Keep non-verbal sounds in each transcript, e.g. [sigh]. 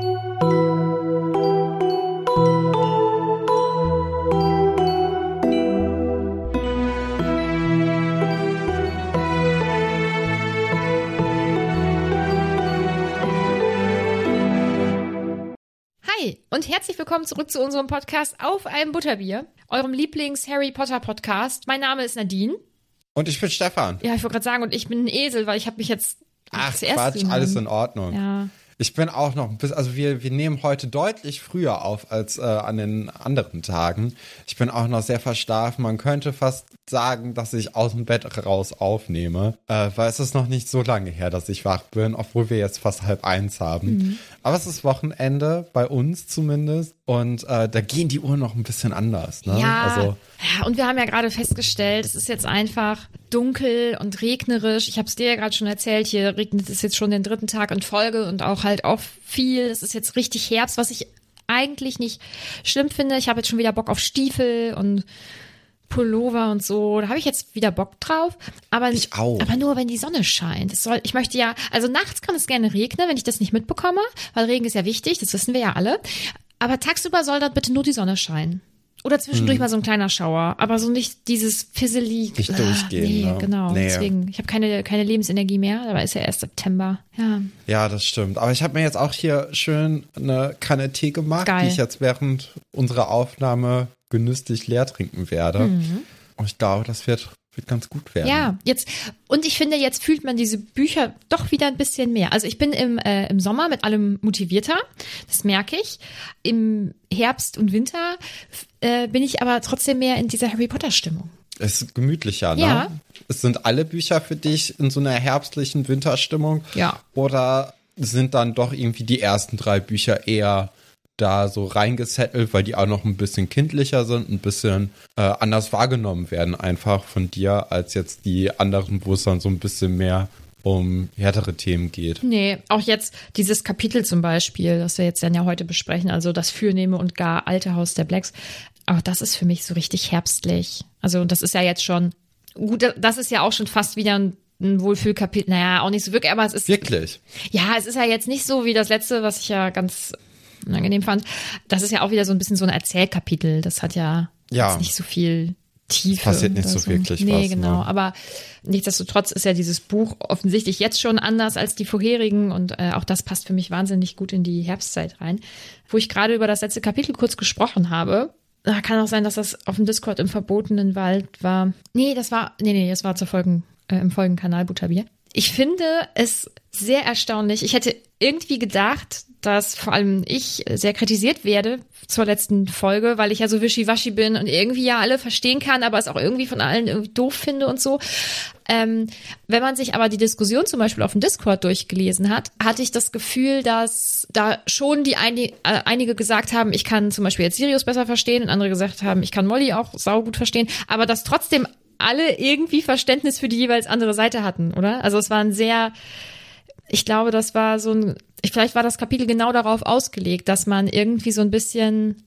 Hi und herzlich willkommen zurück zu unserem Podcast auf einem Butterbier, eurem Lieblings-Harry Potter Podcast. Mein Name ist Nadine. Und ich bin Stefan. Ja, ich wollte gerade sagen, und ich bin ein Esel, weil ich habe mich jetzt Ach, Quatsch, alles in Ordnung. Ja. Ich bin auch noch ein bisschen, also wir, wir nehmen heute deutlich früher auf als äh, an den anderen Tagen. Ich bin auch noch sehr verschlafen. Man könnte fast sagen, dass ich aus dem Bett raus aufnehme, äh, weil es ist noch nicht so lange her, dass ich wach bin, obwohl wir jetzt fast halb eins haben. Mhm. Aber es ist Wochenende, bei uns zumindest. Und äh, da gehen die Uhren noch ein bisschen anders. Ne? Ja, Also, ja, und wir haben ja gerade festgestellt, es ist jetzt einfach dunkel und regnerisch. Ich habe es dir ja gerade schon erzählt, hier regnet es jetzt schon den dritten Tag in Folge und auch halt auch viel. Es ist jetzt richtig Herbst, was ich eigentlich nicht schlimm finde. Ich habe jetzt schon wieder Bock auf Stiefel und Pullover und so. Da habe ich jetzt wieder Bock drauf. Aber, Ich auch. aber nur, wenn die Sonne scheint. Es soll, ich möchte ja, also nachts kann es gerne regnen, wenn ich das nicht mitbekomme, weil Regen ist ja wichtig, das wissen wir ja alle. Aber tagsüber soll dann bitte nur die Sonne scheinen. Oder zwischendurch mal so ein kleiner Schauer, aber so nicht dieses Fizzeli. Hm. Nicht Ah, durchgehen, Nee, ne? genau. Nee. Deswegen, ich habe keine, keine Lebensenergie mehr, aber ist ja erst September. Ja. Ja, das stimmt. Aber ich habe mir jetzt auch hier schön eine Kanne Tee gemacht, Geil. die ich jetzt während unserer Aufnahme genüsslich leer trinken werde. Und ich glaube, das wird, wird ganz gut werden. Ja, jetzt, und ich finde, jetzt fühlt man diese Bücher doch wieder ein bisschen mehr. Also ich bin im, äh, im Sommer mit allem motivierter, das merke ich. Im Herbst und Winter äh, bin ich aber trotzdem mehr in dieser Harry Potter Stimmung. Es ist gemütlicher, ne? Ja. Es sind alle Bücher für dich in so einer herbstlichen Winterstimmung. Ja. Oder sind dann doch irgendwie die ersten drei Bücher eher da so reingesettelt, weil die auch noch ein bisschen kindlicher sind, ein bisschen äh, anders wahrgenommen werden einfach von dir als jetzt die anderen, wo es dann so ein bisschen mehr um härtere Themen geht. Nee, auch jetzt dieses Kapitel zum Beispiel, das wir jetzt dann ja heute besprechen, also das Fürnehme und gar alte Haus der Blacks, auch das ist für mich so richtig herbstlich. Also und das ist ja jetzt schon, gut, das ist ja auch schon fast wieder ein, ein Wohlfühlkapitel, naja, auch nicht so wirklich, aber es ist Wirklich. Ja, es ist ja jetzt nicht so wie das letzte, was ich ja ganz unangenehm fand. Das ist ja auch wieder so ein bisschen so ein Erzählkapitel. Das hat ja, Ja. jetzt nicht so viel Tiefe. Passiert nicht so wirklich Nee, was, genau. ne? Aber nichtsdestotrotz ist ja dieses Buch offensichtlich jetzt schon anders als die vorherigen und äh, auch das passt für mich wahnsinnig gut in die Herbstzeit rein. Wo ich gerade über das letzte Kapitel kurz gesprochen habe, da kann auch sein, dass das auf dem Discord im verbotenen Wald war. Nee, das war, nee, nee, das war zur Folgen, äh, im Folgenkanal Butterbier. Ich finde es sehr erstaunlich. Ich hätte irgendwie gedacht, dass vor allem ich sehr kritisiert werde zur letzten Folge, weil ich ja so wischiwaschi bin und irgendwie ja alle verstehen kann, aber es auch irgendwie von allen irgendwie doof finde und so. Ähm, wenn man sich aber die Diskussion zum Beispiel auf dem Discord durchgelesen hat, hatte ich das Gefühl, dass da schon die eini äh, einige gesagt haben, ich kann zum Beispiel jetzt Sirius besser verstehen und andere gesagt haben, ich kann Molly auch saugut verstehen, aber dass trotzdem alle irgendwie Verständnis für die jeweils andere Seite hatten, oder? Also es war ein sehr, ich glaube, das war so ein, vielleicht war das Kapitel genau darauf ausgelegt, dass man irgendwie so ein bisschen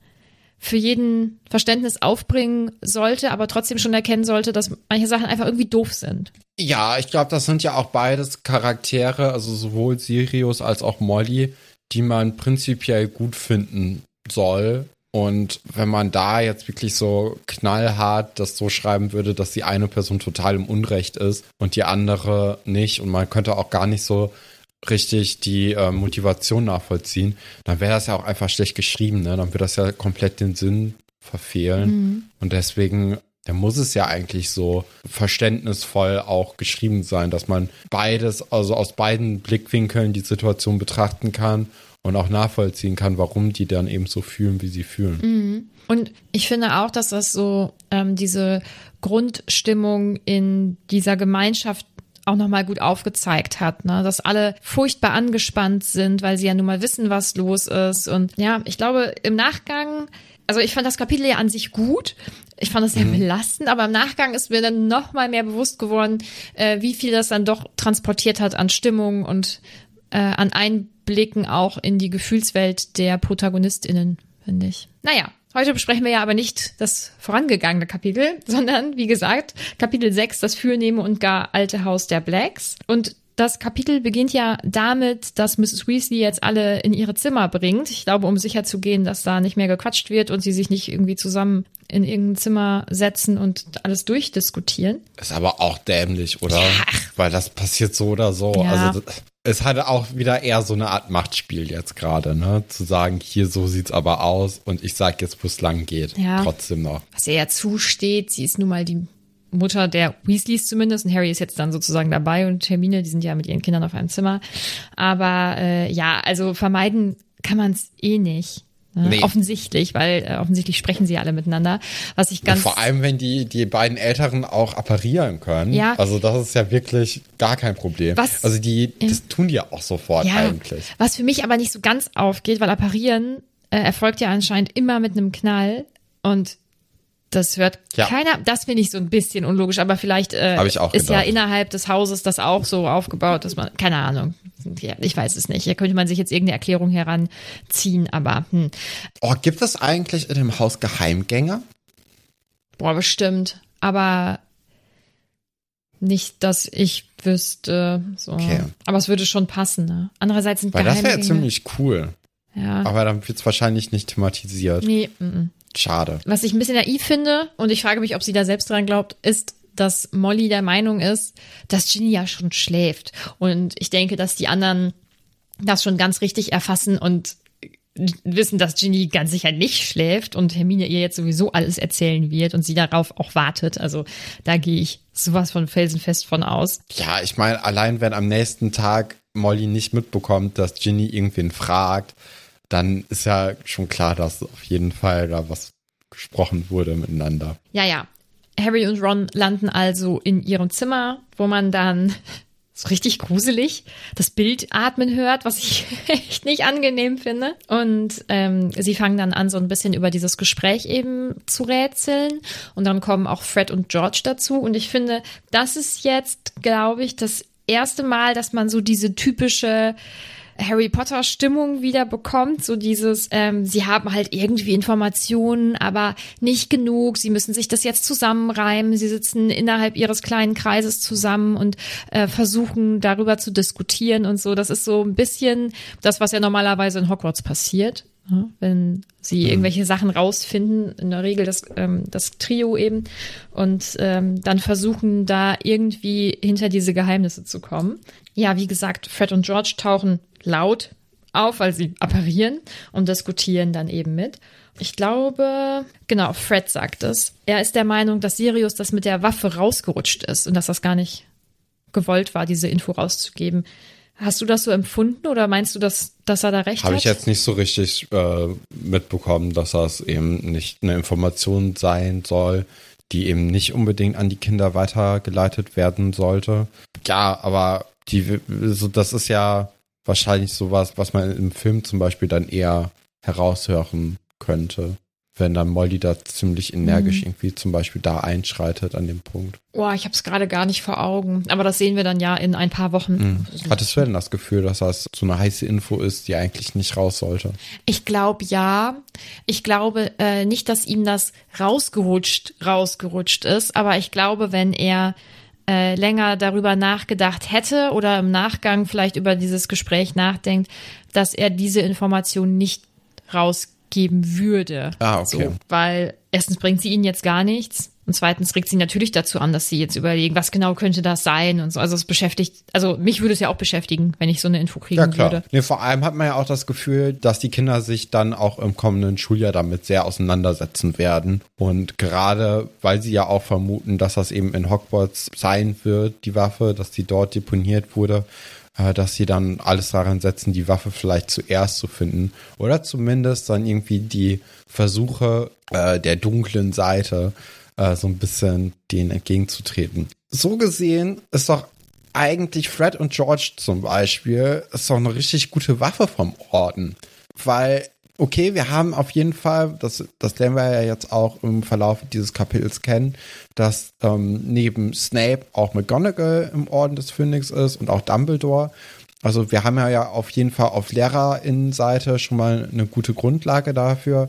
für jeden Verständnis aufbringen sollte, aber trotzdem schon erkennen sollte, dass manche Sachen einfach irgendwie doof sind. Ja, ich glaube, das sind ja auch beides Charaktere, also sowohl Sirius als auch Molly, die man prinzipiell gut finden soll. Und wenn man da jetzt wirklich so knallhart das so schreiben würde, dass die eine Person total im Unrecht ist und die andere nicht, und man könnte auch gar nicht so richtig die äh, Motivation nachvollziehen, dann wäre das ja auch einfach schlecht geschrieben, ne? Dann würde das ja komplett den Sinn verfehlen. Und deswegen, da muss es ja eigentlich so verständnisvoll auch geschrieben sein, dass man beides, also aus beiden Blickwinkeln die Situation betrachten kann und auch nachvollziehen kann, warum die dann eben so fühlen, wie sie fühlen. Und ich finde auch, dass das so ähm, diese Grundstimmung in dieser Gemeinschaft auch nochmal gut aufgezeigt hat, ne? dass alle furchtbar angespannt sind, weil sie ja nun mal wissen, was los ist. Und ja, ich glaube, im Nachgang, also ich fand das Kapitel ja an sich gut. Ich fand es sehr belastend, aber im Nachgang ist mir dann noch mal mehr bewusst geworden, äh, wie viel das dann doch transportiert hat an Stimmung und äh, an Einblicken auch in die Gefühlswelt der ProtagonistInnen, finde ich. Naja, heute besprechen wir ja aber nicht das vorangegangene Kapitel, [laughs] sondern, wie gesagt, Kapitel 6, das Fürnehme und gar alte Haus der Blacks. Und das Kapitel beginnt ja damit, dass Mrs. Weasley jetzt alle in ihre Zimmer bringt. Ich glaube, um sicherzugehen, dass da nicht mehr gequatscht wird und sie sich nicht irgendwie zusammen in irgendein Zimmer setzen und alles durchdiskutieren. Ist aber auch dämlich, oder? Ja. Weil das passiert so oder so. Ja. Also das- es hatte auch wieder eher so eine Art Machtspiel jetzt gerade, ne? Zu sagen, hier so sieht's aber aus und ich sag jetzt, wo es lang geht. Ja. Trotzdem noch. Was ihr ja zusteht, sie ist nun mal die Mutter der Weasleys zumindest und Harry ist jetzt dann sozusagen dabei und Hermine, die sind ja mit ihren Kindern auf einem Zimmer. Aber äh, ja, also vermeiden kann man es eh nicht. Ne? Nee. Offensichtlich, weil äh, offensichtlich sprechen sie alle miteinander. Was ich ganz Vor allem, wenn die, die beiden Älteren auch apparieren können. Ja. Also das ist ja wirklich gar kein Problem. Was- also die, das tun die ja auch sofort ja, eigentlich. was für mich aber nicht so ganz aufgeht, weil Apparieren äh, erfolgt ja anscheinend immer mit einem Knall und das hört Ja. keiner. Das finde ich so ein bisschen unlogisch, aber vielleicht äh, Hab ich auch ist ja gedacht. innerhalb des Hauses das auch so aufgebaut, dass man, keine Ahnung, ja, ich weiß es nicht. Hier könnte man sich jetzt irgendeine Erklärung heranziehen, aber hm, Oh, gibt es eigentlich in dem Haus Geheimgänger? boah, bestimmt. Aber nicht, dass ich wüsste. So. Okay. Aber es würde schon passen. Ne? Andererseits sind Weil das wäre Geheimgänge- ziemlich cool. ja. Aber dann wird's wahrscheinlich nicht thematisiert. Nee, mm, mm. Schade. Was ich ein bisschen naiv finde, und ich frage mich, ob sie da selbst dran glaubt, ist, dass Molly der Meinung ist, dass Ginny ja schon schläft. Und ich denke, dass die anderen das schon ganz richtig erfassen und wissen, dass Ginny ganz sicher nicht schläft und Hermine ihr jetzt sowieso alles erzählen wird und sie darauf auch wartet. Also da gehe ich sowas von felsenfest von aus. Ja, ich meine, allein wenn am nächsten Tag Molly nicht mitbekommt, dass Ginny irgendwen fragt, dann ist ja schon klar, dass auf jeden Fall da was gesprochen wurde miteinander. Ja, ja. Harry und Ron landen also in ihrem Zimmer, wo man dann [laughs] so richtig gruselig das Bild atmen hört, was ich [laughs] echt nicht angenehm finde. Und ähm, sie fangen dann an, so ein bisschen über dieses Gespräch eben zu rätseln. Und dann kommen auch Fred und George dazu. Und ich finde, das ist jetzt, glaube ich, das erste Mal, dass man so diese typische Harry Potter Stimmung wieder bekommt, so dieses, ähm, sie haben halt irgendwie Informationen, aber nicht genug, sie müssen sich das jetzt zusammenreimen, sie sitzen innerhalb ihres kleinen Kreises zusammen und äh, versuchen darüber zu diskutieren und so. Das ist so ein bisschen das, was ja normalerweise in Hogwarts passiert. Ja, wenn sie irgendwelche Sachen rausfinden, in der Regel das, ähm, das Trio eben, und ähm, dann versuchen da irgendwie hinter diese Geheimnisse zu kommen. Ja, wie gesagt, Fred und George tauchen laut auf, weil sie apparieren und diskutieren dann eben mit. Ich glaube, genau, Fred sagt es. Er ist der Meinung, dass Sirius das mit der Waffe rausgerutscht ist und dass das gar nicht gewollt war, diese Info rauszugeben. Hast du das so empfunden oder meinst du, dass, dass er da recht Habe hat? ich jetzt nicht so richtig äh, mitbekommen, dass das eben nicht eine Information sein soll, die eben nicht unbedingt an die Kinder weitergeleitet werden sollte. Ja, aber die, so, das ist ja wahrscheinlich sowas, was man im Film zum Beispiel dann eher heraushören könnte, wenn dann Molly da ziemlich energisch Mhm. irgendwie zum Beispiel da einschreitet an dem Punkt. Boah, ich habe es gerade gar nicht vor Augen. Aber das sehen wir dann ja in ein paar Wochen. Mhm. Hattest du denn das Gefühl, dass das so eine heiße Info ist, die eigentlich nicht raus sollte? Ich glaube ja. Ich glaube äh, nicht, dass ihm das rausgerutscht, rausgerutscht ist, aber ich glaube, wenn er äh, länger darüber nachgedacht hätte oder im Nachgang vielleicht über dieses Gespräch nachdenkt, dass er diese Information nicht rausgeben würde. Ah, okay. So, weil erstens bringt sie ihnen jetzt gar nichts und zweitens regt sie natürlich dazu an, dass sie jetzt überlegen, was genau könnte das sein und so. Also es beschäftigt, also mich würde es ja auch beschäftigen, wenn ich so eine Info kriegen Ja, klar. würde. Nee, vor allem hat man ja auch das Gefühl, dass die Kinder sich dann auch im kommenden Schuljahr damit sehr auseinandersetzen werden. Und gerade weil sie ja auch vermuten, dass das eben in Hogwarts sein wird, die Waffe, dass die dort deponiert wurde, äh, dass sie dann alles daran setzen, die Waffe vielleicht zuerst zu finden. Oder zumindest dann irgendwie die Versuche äh, der dunklen Seite äh, so ein bisschen denen entgegenzutreten. So gesehen ist doch eigentlich Fred und George zum Beispiel ist doch eine richtig gute Waffe vom Orden. Weil, okay, wir haben auf jeden Fall, das, das lernen wir ja jetzt auch im Verlauf dieses Kapitels kennen, dass ähm, neben Snape auch McGonagall im Orden des Phönix ist und auch Dumbledore. Also wir haben ja, auf jeden Fall auf Lehrerinnenseite schon mal eine gute Grundlage dafür,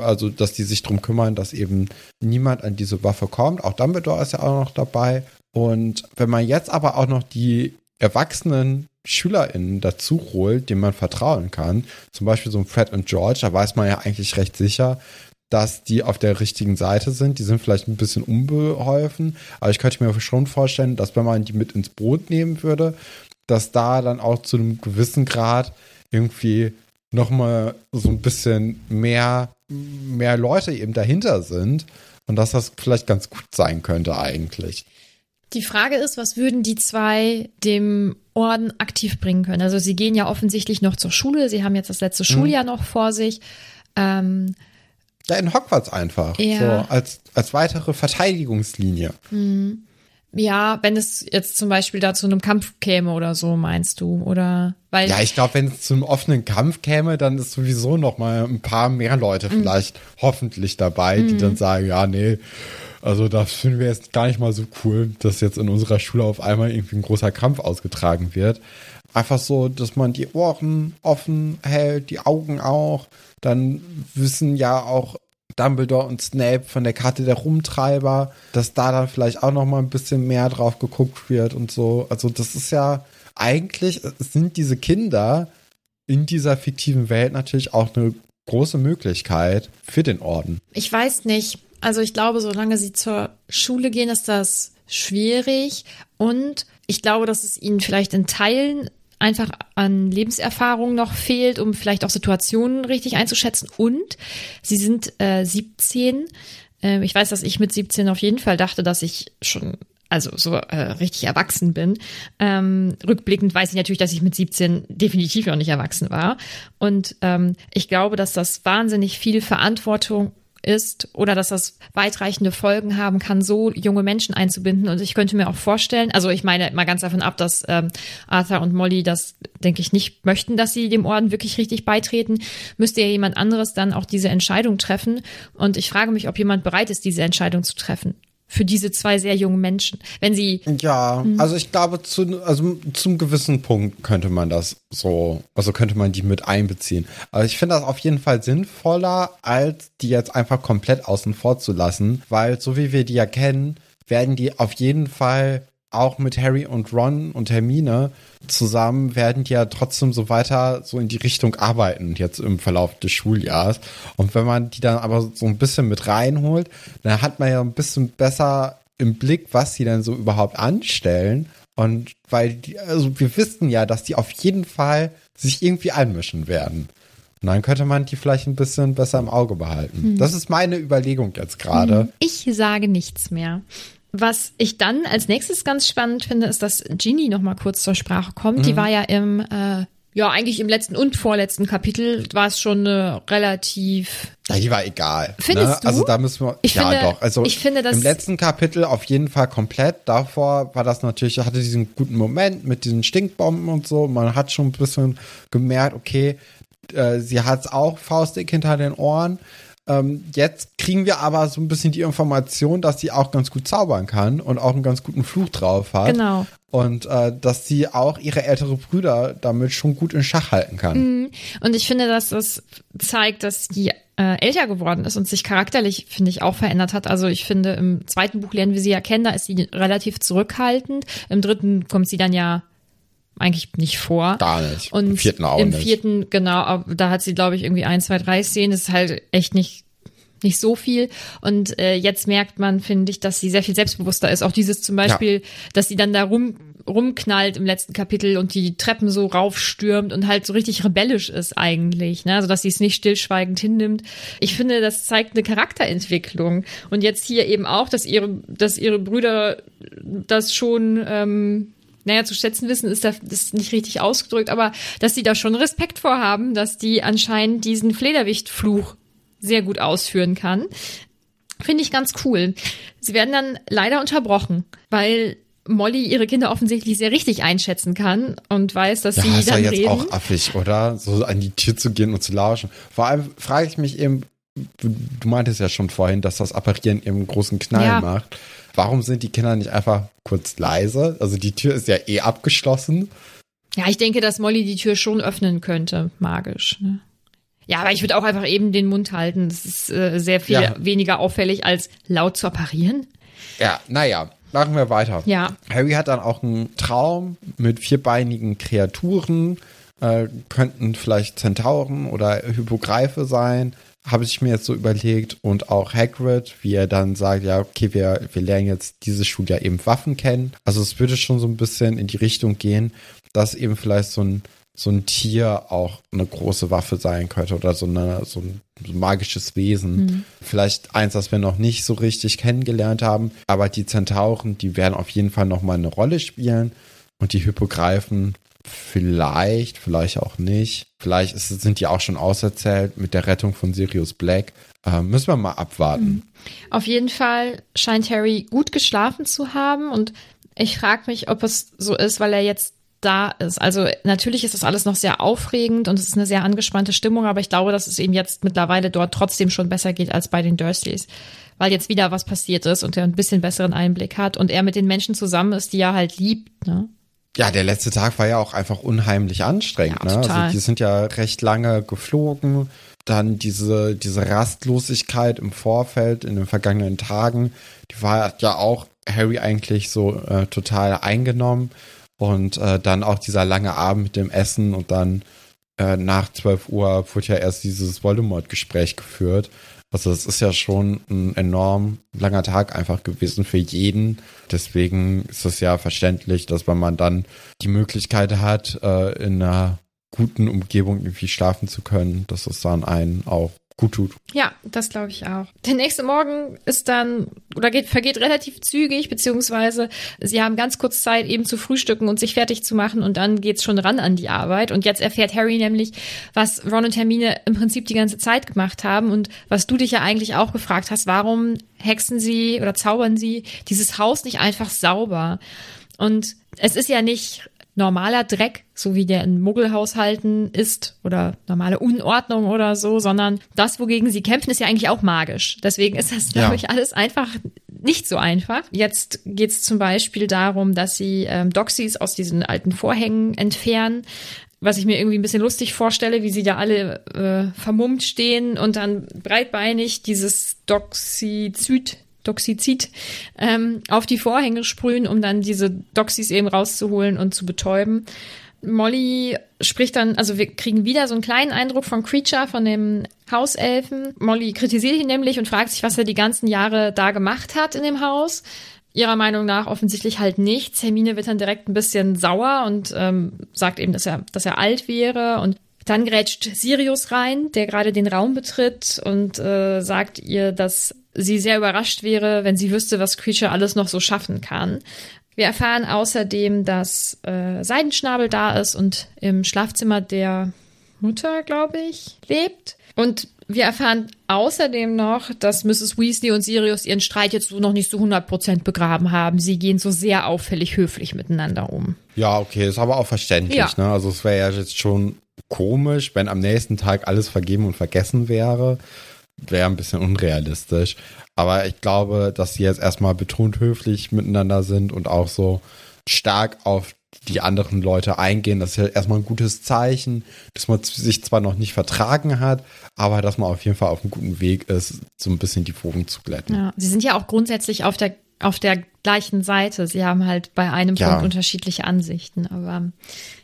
also dass die sich drum kümmern, dass eben niemand an diese Waffe kommt. Auch Dumbledore ist ja auch noch dabei. Und wenn man jetzt aber auch noch die erwachsenen SchülerInnen dazu holt, dem man vertrauen kann, zum Beispiel so ein Fred und George, da weiß man ja eigentlich recht sicher, dass die auf der richtigen Seite sind. Die sind vielleicht ein bisschen unbeholfen, aber ich könnte mir schon vorstellen, dass wenn man die mit ins Boot nehmen würde, dass da dann auch zu einem gewissen Grad irgendwie nochmal so ein bisschen mehr, mehr Leute eben dahinter sind und dass das vielleicht ganz gut sein könnte eigentlich. Die Frage ist, was würden die zwei dem Orden aktiv bringen können? Also sie gehen ja offensichtlich noch zur Schule, sie haben jetzt das letzte Schuljahr mhm. noch vor sich. Ähm, ja, in Hogwarts einfach. Ja. So als, als weitere Verteidigungslinie. Mhm. Ja, wenn es jetzt zum Beispiel da zu einem Kampf käme oder so, meinst du? Oder weil. Ja, ich glaube, wenn es zu einem offenen Kampf käme, dann ist sowieso noch mal ein paar mehr Leute mhm. vielleicht hoffentlich dabei, die mhm. dann sagen, ja, nee, also das finden wir jetzt gar nicht mal so cool, dass jetzt in unserer Schule auf einmal irgendwie ein großer Kampf ausgetragen wird. Einfach so, dass man die Ohren offen hält, die Augen auch. Dann wissen ja auch Dumbledore und Snape von der Karte der Rumtreiber, dass da dann vielleicht auch noch mal ein bisschen mehr drauf geguckt wird und so. Also das ist ja eigentlich sind diese Kinder in dieser fiktiven Welt natürlich auch eine große Möglichkeit für den Orden. Ich weiß nicht. Also ich glaube, solange sie zur Schule gehen, ist das schwierig und ich glaube, dass es ihnen vielleicht in Teilen einfach an Lebenserfahrung noch fehlt, um vielleicht auch Situationen richtig einzuschätzen. Und sie sind äh, 17. Äh, ich weiß, dass ich mit 17 auf jeden Fall dachte, dass ich schon also so äh, richtig erwachsen bin. Ähm, rückblickend weiß ich natürlich, dass ich mit 17 definitiv noch nicht erwachsen war. Und ähm, ich glaube, dass das wahnsinnig viel Verantwortung ist oder dass das weitreichende Folgen haben kann, so junge Menschen einzubinden. Und ich könnte mir auch vorstellen, also ich meine mal ganz davon ab, dass ähm, Arthur und Molly das, denke ich, nicht möchten, dass sie dem Orden wirklich richtig beitreten, müsste ja jemand anderes dann auch diese Entscheidung treffen. Und ich frage mich, ob jemand bereit ist, diese Entscheidung zu treffen für diese zwei sehr jungen Menschen. Wenn sie. Ja, hm. also ich glaube, zu, also zum gewissen Punkt könnte man das so, also könnte man die mit einbeziehen. Aber ich finde das auf jeden Fall sinnvoller, als die jetzt einfach komplett außen vor zu lassen, weil so wie wir die ja kennen, werden die auf jeden Fall auch mit Harry und Ron und Hermine zusammen werden die ja trotzdem so weiter so in die Richtung arbeiten jetzt im Verlauf des Schuljahres. Und wenn man die dann aber so ein bisschen mit reinholt, dann hat man ja ein bisschen besser im Blick, was sie dann so überhaupt anstellen. Und weil die, also wir wissen ja, dass die auf jeden Fall sich irgendwie einmischen werden. Und dann könnte man die vielleicht ein bisschen besser im Auge behalten. Hm. Das ist meine Überlegung jetzt gerade. Ich sage nichts mehr. Was ich dann als nächstes ganz spannend finde, ist, dass Ginny noch mal kurz zur Sprache kommt. Mhm. Die war ja im, äh, ja eigentlich im letzten und vorletzten Kapitel war es schon eine relativ. Ja, die war egal. Findest ne? du? Also da müssen wir. Ich ja, finde, doch. Also ich finde, dass im letzten Kapitel auf jeden Fall komplett. Davor war das natürlich, hatte diesen guten Moment mit diesen Stinkbomben und so. Man hat schon ein bisschen gemerkt, okay, äh, sie hat's auch faustdick hinter den Ohren. Ähm, jetzt kriegen wir aber so ein bisschen die Information, dass sie auch ganz gut zaubern kann und auch einen ganz guten Fluch drauf hat. Genau. Und äh, dass sie auch ihre ältere Brüder damit schon gut in Schach halten kann. Mhm. Und ich finde, dass das zeigt, dass die äh, älter geworden ist und sich charakterlich, finde ich, auch verändert hat. Also ich finde, im zweiten Buch lernen wir sie ja kennen, da ist sie relativ zurückhaltend. Im dritten kommt sie dann ja eigentlich nicht vor. Gar nicht. Und Im vierten auch Im nicht. vierten, genau, da hat sie, glaube ich, irgendwie ein, zwei, drei Szenen. Das ist halt echt nicht nicht so viel. Und äh, jetzt merkt man, finde ich, dass sie sehr viel selbstbewusster ist. Auch dieses zum Beispiel, ja. dass sie dann da rum rumknallt im letzten Kapitel und die Treppen so raufstürmt und halt so richtig rebellisch ist eigentlich, ne? Also dass sie es nicht stillschweigend hinnimmt. Ich finde, das zeigt eine Charakterentwicklung. Und jetzt hier eben auch, dass ihre, dass ihre Brüder das schon ähm, naja, zu schätzen wissen, ist das ist nicht richtig ausgedrückt, aber dass sie da schon Respekt vorhaben, dass die anscheinend diesen Flederwichtfluch sehr gut ausführen kann. Finde ich ganz cool. Sie werden dann leider unterbrochen, weil Molly ihre Kinder offensichtlich sehr richtig einschätzen kann und weiß, dass ja, sie dann ist ja jetzt reden. auch affig, oder? So an die Tür zu gehen und zu lauschen. Vor allem frage ich mich eben, du meintest ja schon vorhin, dass das Apparieren eben einen großen Knall ja. macht. Warum sind die Kinder nicht einfach kurz leise? Also die Tür ist ja eh abgeschlossen. Ja, ich denke, dass Molly die Tür schon öffnen könnte, magisch. Ne? Ja, aber ich würde auch einfach eben den Mund halten. Das ist äh, sehr viel ja. weniger auffällig als laut zu apparieren. Ja, naja. machen wir weiter. Ja. Harry hat dann auch einen Traum mit vierbeinigen Kreaturen, äh, könnten vielleicht Zentauren oder Hypogreife sein habe ich mir jetzt so überlegt und auch Hagrid, wie er dann sagt, ja, okay, wir, wir lernen jetzt dieses Schuljahr eben Waffen kennen. Also es würde schon so ein bisschen in die Richtung gehen, dass eben vielleicht so ein, so ein Tier auch eine große Waffe sein könnte oder so, eine, so ein, so ein magisches Wesen. Mhm. Vielleicht eins, das wir noch nicht so richtig kennengelernt haben, aber die Zentauren, die werden auf jeden Fall nochmal eine Rolle spielen und die Hypogreifen Vielleicht, vielleicht auch nicht. Vielleicht ist, sind die auch schon auserzählt mit der Rettung von Sirius Black. Äh, müssen wir mal abwarten. Mhm. Auf jeden Fall scheint Harry gut geschlafen zu haben und ich frage mich, ob es so ist, weil er jetzt da ist. Also natürlich ist das alles noch sehr aufregend und es ist eine sehr angespannte Stimmung, aber ich glaube, dass es ihm jetzt mittlerweile dort trotzdem schon besser geht als bei den Dursleys, weil jetzt wieder was passiert ist und er ein bisschen besseren Einblick hat und er mit den Menschen zusammen ist, die er halt liebt. Ne? Ja, der letzte Tag war ja auch einfach unheimlich anstrengend. Ja, ne? Also die sind ja recht lange geflogen. Dann diese, diese Rastlosigkeit im Vorfeld in den vergangenen Tagen, die war ja auch Harry eigentlich so äh, total eingenommen. Und äh, dann auch dieser lange Abend mit dem Essen und dann äh, nach 12 Uhr wurde ja erst dieses Voldemort-Gespräch geführt. Also es ist ja schon ein enorm langer Tag einfach gewesen für jeden. Deswegen ist es ja verständlich, dass wenn man dann die Möglichkeit hat, äh, in einer guten Umgebung irgendwie schlafen zu können, dass es dann einen auch gut tut. Ja, das glaube ich auch. Der nächste Morgen ist dann oder geht, vergeht relativ zügig, beziehungsweise sie haben ganz kurz Zeit, eben zu frühstücken und sich fertig zu machen und dann geht's schon ran an die Arbeit. Und jetzt erfährt Harry nämlich, was Ron und Hermine im Prinzip die ganze Zeit gemacht haben und was du dich ja eigentlich auch gefragt hast, warum hexen sie oder zaubern sie dieses Haus nicht einfach sauber? Und es ist ja nicht normaler Dreck, so wie der in Muggelhaushalten ist oder normale Unordnung oder so, sondern das, wogegen sie kämpfen, ist ja eigentlich auch magisch. Deswegen ist das, glaube ja. ich, alles einfach nicht so einfach. Jetzt geht es zum Beispiel darum, dass sie ähm, Doxys aus diesen alten Vorhängen entfernen was ich mir irgendwie ein bisschen lustig vorstelle, wie sie da alle äh, vermummt stehen und dann breitbeinig dieses Doxyzid Doxizid ähm, auf die Vorhänge sprühen, um dann diese Doxys eben rauszuholen und zu betäuben. Molly spricht dann, also wir kriegen wieder so einen kleinen Eindruck von Creature, von dem Hauselfen. Molly kritisiert ihn nämlich und fragt sich, was er die ganzen Jahre da gemacht hat in dem Haus. Ihrer Meinung nach offensichtlich halt nichts. Hermine wird dann direkt ein bisschen sauer und ähm, sagt eben, dass er, dass er alt wäre und dann grätscht Sirius rein, der gerade den Raum betritt und äh, sagt ihr, dass sie sehr überrascht wäre, wenn sie wüsste, was Creature alles noch so schaffen kann. Wir erfahren außerdem, dass äh, Seidenschnabel da ist und im Schlafzimmer der Mutter, glaube ich, lebt. Und wir erfahren außerdem noch, dass Mrs. Weasley und Sirius ihren Streit jetzt so noch nicht so 100% begraben haben. Sie gehen so sehr auffällig höflich miteinander um. Ja, okay, ist aber auch verständlich. Ja. Ne? Also es wäre ja jetzt schon komisch, wenn am nächsten Tag alles vergeben und vergessen wäre wäre ein bisschen unrealistisch. Aber ich glaube, dass sie jetzt erstmal betont höflich miteinander sind und auch so stark auf die anderen Leute eingehen. Das ist ja erstmal ein gutes Zeichen, dass man sich zwar noch nicht vertragen hat, aber dass man auf jeden Fall auf einem guten Weg ist, so ein bisschen die Wogen zu glätten. Ja, sie sind ja auch grundsätzlich auf der auf der gleichen Seite. Sie haben halt bei einem ja. Punkt unterschiedliche Ansichten, aber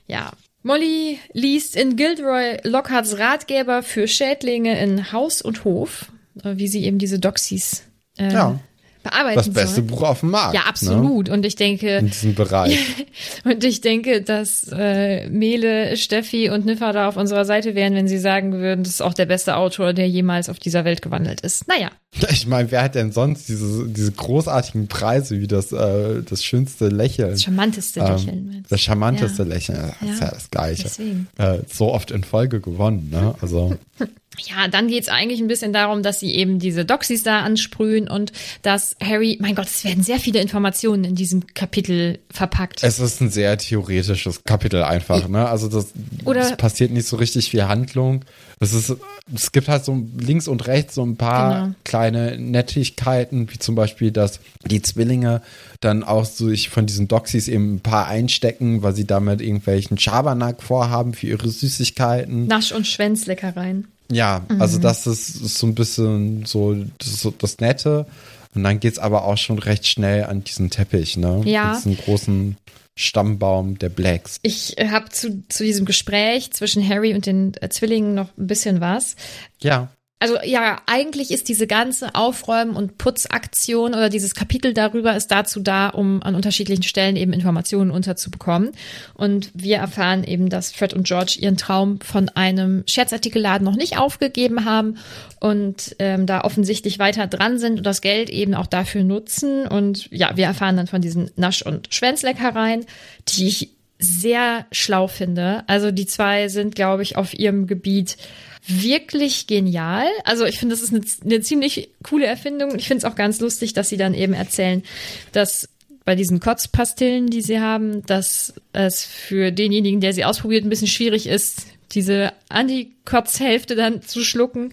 ja, Molly liest in Gilderoy Lockharts Ratgeber für Schädlinge in Haus und Hof, äh, wie sie eben diese Doxys äh, ja bearbeiten Das beste soll. Buch auf dem Markt. Ja, absolut. Ne? Und ich denke. In diesem Bereich. [laughs] und ich denke, dass äh, Mele, Steffi und Niffa da auf unserer Seite wären, wenn sie sagen würden, das ist auch der beste Autor, der jemals auf dieser Welt gewandelt ist. Naja. [laughs] Ich meine, wer hat denn sonst diese, diese großartigen Preise wie das, äh, das schönste Lächeln? Das charmanteste Lächeln. Ähm, das charmanteste ja. Lächeln, das ist ja das Gleiche. Äh, so oft in Folge gewonnen, ne? Also. [laughs] Ja, dann geht's eigentlich ein bisschen darum, dass sie eben diese Doxys da ansprühen und dass Harry, mein Gott, es werden sehr viele Informationen in diesem Kapitel verpackt. Es ist ein sehr theoretisches Kapitel einfach, ne? Also das, das passiert nicht so richtig viel Handlung. Es ist, es gibt halt so links und rechts so ein paar genau. kleine Nettigkeiten, wie zum Beispiel, dass die Zwillinge dann auch sich von diesen Doxys eben ein paar einstecken, weil sie damit irgendwelchen Schabernack vorhaben für ihre Süßigkeiten. Nasch- und Schwänzleckereien. Ja, also mhm. das ist, ist, so ein bisschen so das, das Nette. Und dann geht's aber auch schon recht schnell an diesen Teppich, ne? Ja. Diesen großen Stammbaum der Blacks. Ich habe zu, zu diesem Gespräch zwischen Harry und den äh, Zwillingen noch ein bisschen was. Ja. Also ja, eigentlich ist diese ganze Aufräumen- und Putzaktion oder dieses Kapitel darüber ist dazu da, um an unterschiedlichen Stellen eben Informationen unterzubekommen. Und wir erfahren eben, dass Fred und George ihren Traum von einem Scherzartikelladen noch nicht aufgegeben haben und ähm, da offensichtlich weiter dran sind und das Geld eben auch dafür nutzen. Und ja, wir erfahren dann von diesen Nasch- und Schwänzleckereien, die ich sehr schlau finde. Also die zwei sind, glaube ich, auf ihrem Gebiet wirklich genial. Also ich finde, das ist eine, eine ziemlich coole Erfindung. Ich finde es auch ganz lustig, dass sie dann eben erzählen, dass bei diesen Kotzpastillen, die sie haben, dass es für denjenigen, der sie ausprobiert, ein bisschen schwierig ist, diese Antikotzhälfte dann zu schlucken.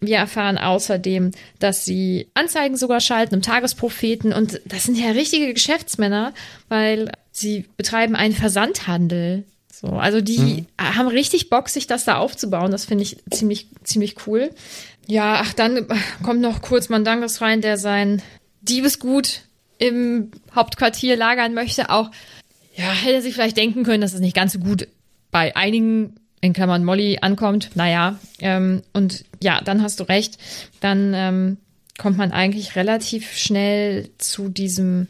Wir erfahren außerdem, dass sie Anzeigen sogar schalten im Tagespropheten und das sind ja richtige Geschäftsmänner, weil sie betreiben einen Versandhandel. So, also die mhm. haben richtig Bock, sich das da aufzubauen. Das finde ich ziemlich, ziemlich cool. Ja, ach, dann kommt noch kurz Mandangus rein, der sein Diebesgut im Hauptquartier lagern möchte. Auch, ja, hätte sich vielleicht denken können, dass es nicht ganz so gut bei einigen, in Klammern Molly, ankommt. Naja, ähm, und ja, dann hast du recht. Dann ähm, kommt man eigentlich relativ schnell zu diesem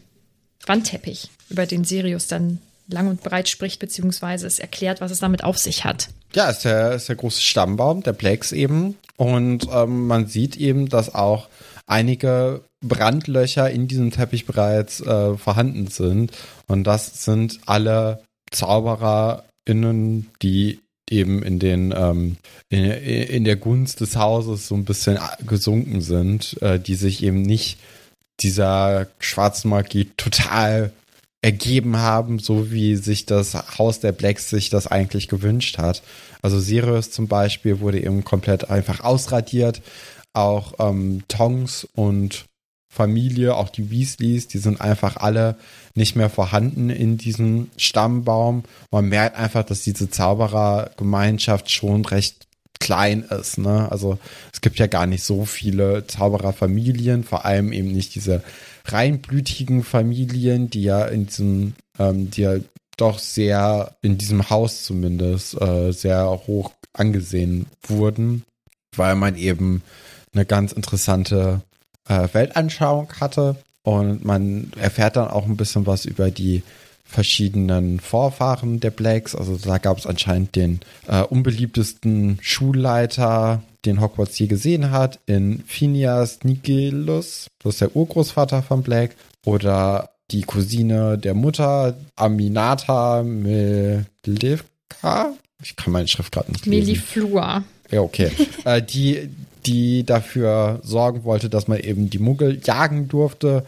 Wandteppich, über den Sirius dann lang und breit spricht, beziehungsweise es erklärt, was es damit auf sich hat. Ja, ist der, ist der große Stammbaum, der Blacks eben. Und ähm, man sieht eben, dass auch einige Brandlöcher in diesem Teppich bereits äh, vorhanden sind. Und das sind alle ZaubererInnen, die eben in den ähm, in, in der Gunst des Hauses so ein bisschen gesunken sind, äh, die sich eben nicht dieser schwarzen Magie total ergeben haben, so wie sich das Haus der Blacks sich das eigentlich gewünscht hat. Also Sirius zum Beispiel wurde eben komplett einfach ausradiert. Auch ähm, Tongs und Familie, auch die Weasleys, die sind einfach alle nicht mehr vorhanden in diesem Stammbaum. Man merkt einfach, dass diese Zauberergemeinschaft schon recht klein ist. Ne? Also es gibt ja gar nicht so viele Zaubererfamilien, vor allem eben nicht diese reinblütigen Familien, die ja in diesem, ähm, die ja doch sehr in diesem Haus zumindest äh, sehr hoch angesehen wurden, weil man eben eine ganz interessante äh, Weltanschauung hatte. Und man erfährt dann auch ein bisschen was über die verschiedenen Vorfahren der Blacks. Also da gab es anscheinend den äh, unbeliebtesten Schulleiter, den Hogwarts je gesehen hat, in Phineas Nigellus, das ist der Urgroßvater von Black, oder die Cousine der Mutter, Aminata Melivka. Ich kann meine Schrift gerade nicht lesen. Meliflua. Ja, okay. [laughs] äh, die, die dafür sorgen wollte, dass man eben die Muggel jagen durfte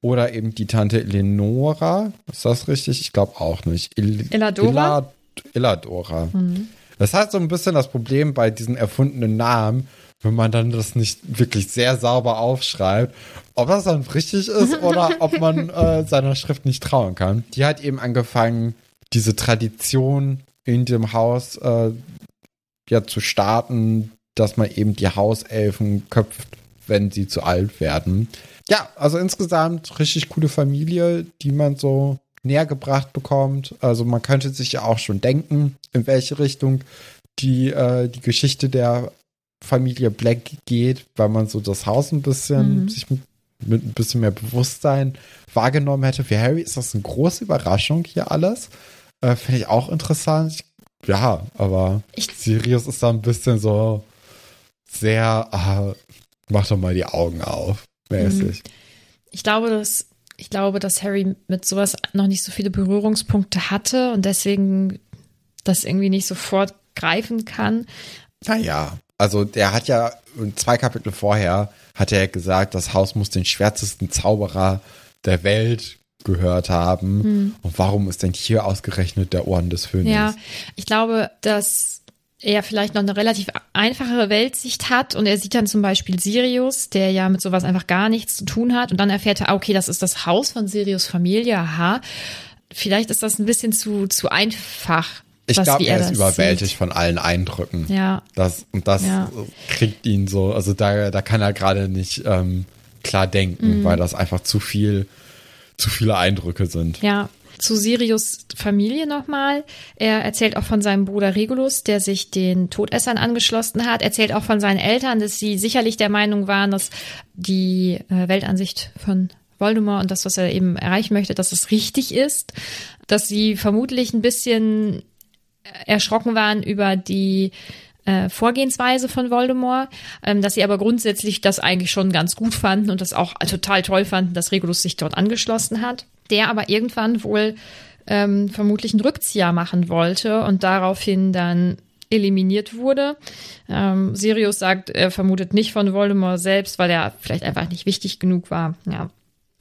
oder eben die Tante Eleonora. Ist das richtig? Ich glaube auch nicht. Il Illadora? Illadora. Mhm. Das hat so ein bisschen das Problem bei diesen erfundenen Namen, wenn man dann das nicht wirklich sehr sauber aufschreibt, ob das dann richtig ist [laughs] oder ob man äh, seiner Schrift nicht trauen kann. Die hat eben angefangen, diese Tradition in dem Haus äh, ja zu starten, dass man eben die Hauselfen köpft, wenn sie zu alt werden. Ja, also insgesamt richtig coole Familie, die man so näher gebracht bekommt. Also man könnte sich ja auch schon denken, in welche Richtung die, äh, die Geschichte der Familie Black geht, weil man so das Haus ein bisschen mhm. sich mit, mit ein bisschen mehr Bewusstsein wahrgenommen hätte. Für Harry ist das eine große Überraschung hier alles. Äh, Finde ich auch interessant. Ja, aber ich Sirius ist da ein bisschen so sehr, ah, mach doch mal die Augen auf mäßig. Mhm. Ich glaube, dass ich glaube, dass Harry mit sowas noch nicht so viele Berührungspunkte hatte und deswegen das irgendwie nicht sofort greifen kann. Naja, also der hat ja zwei Kapitel vorher hat er gesagt, das Haus muss den schwärzesten Zauberer der Welt gehört haben. Hm. Und warum ist denn hier ausgerechnet der Orden des Phönix? Ja, ich glaube, dass er vielleicht noch eine relativ einfache Weltsicht hat und er sieht dann zum Beispiel Sirius, der ja mit sowas einfach gar nichts zu tun hat und dann erfährt er, ah, okay, das ist das Haus von Sirius Familie, aha. Vielleicht ist das ein bisschen zu, zu einfach. Ich glaube, er, ist überwältigt sieht. von allen Eindrücken. Ja. Das, und das ja. kriegt ihn so, also da, da kann er gerade nicht ähm, klar denken, mhm. weil das einfach zu viel, zu viele Eindrücke sind. Ja, zu Sirius Familie nochmal. Er erzählt auch von seinem Bruder Regulus, der sich den Todessern angeschlossen hat. Erzählt auch von seinen Eltern, dass sie sicherlich der Meinung waren, dass die äh, Weltansicht von Voldemort und das, was er eben erreichen möchte, dass es richtig ist. Dass sie vermutlich ein bisschen erschrocken waren über die äh, Vorgehensweise von Voldemort, ähm, dass sie aber grundsätzlich das eigentlich schon ganz gut fanden und das auch total toll fanden, dass Regulus sich dort angeschlossen hat der aber irgendwann wohl ähm, vermutlich einen Rückzieher machen wollte und daraufhin dann eliminiert wurde. Ähm, Sirius sagt, er vermutet nicht von Voldemort selbst, weil er vielleicht einfach nicht wichtig genug war. Ja.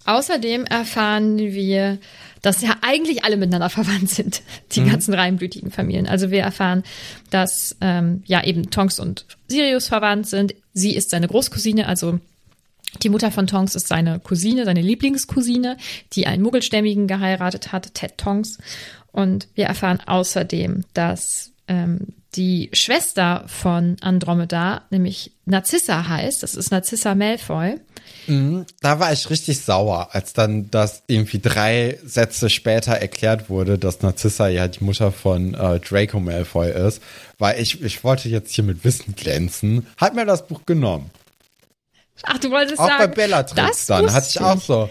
Außerdem erfahren wir, dass ja eigentlich alle miteinander [laughs] verwandt sind, die mhm. ganzen reinblütigen Familien. Also wir erfahren, dass ähm, ja eben Tonks und Sirius verwandt sind. Sie ist seine Großcousine, also die Mutter von Tonks ist seine Cousine, seine Lieblingscousine, die einen Muggelstämmigen geheiratet hat, Ted Tonks. Und wir erfahren außerdem, dass ähm, die Schwester von Andromeda, nämlich Narcissa heißt, das ist Narcissa Malfoy. Mhm, da war ich richtig sauer, als dann das irgendwie drei Sätze später erklärt wurde, dass Narcissa ja die Mutter von äh, Draco Malfoy ist, weil ich, ich wollte jetzt hier mit Wissen glänzen, hat mir das Buch genommen. Ach, du wolltest auch sagen. Auch bei Bellatrix dann hatte ich auch so.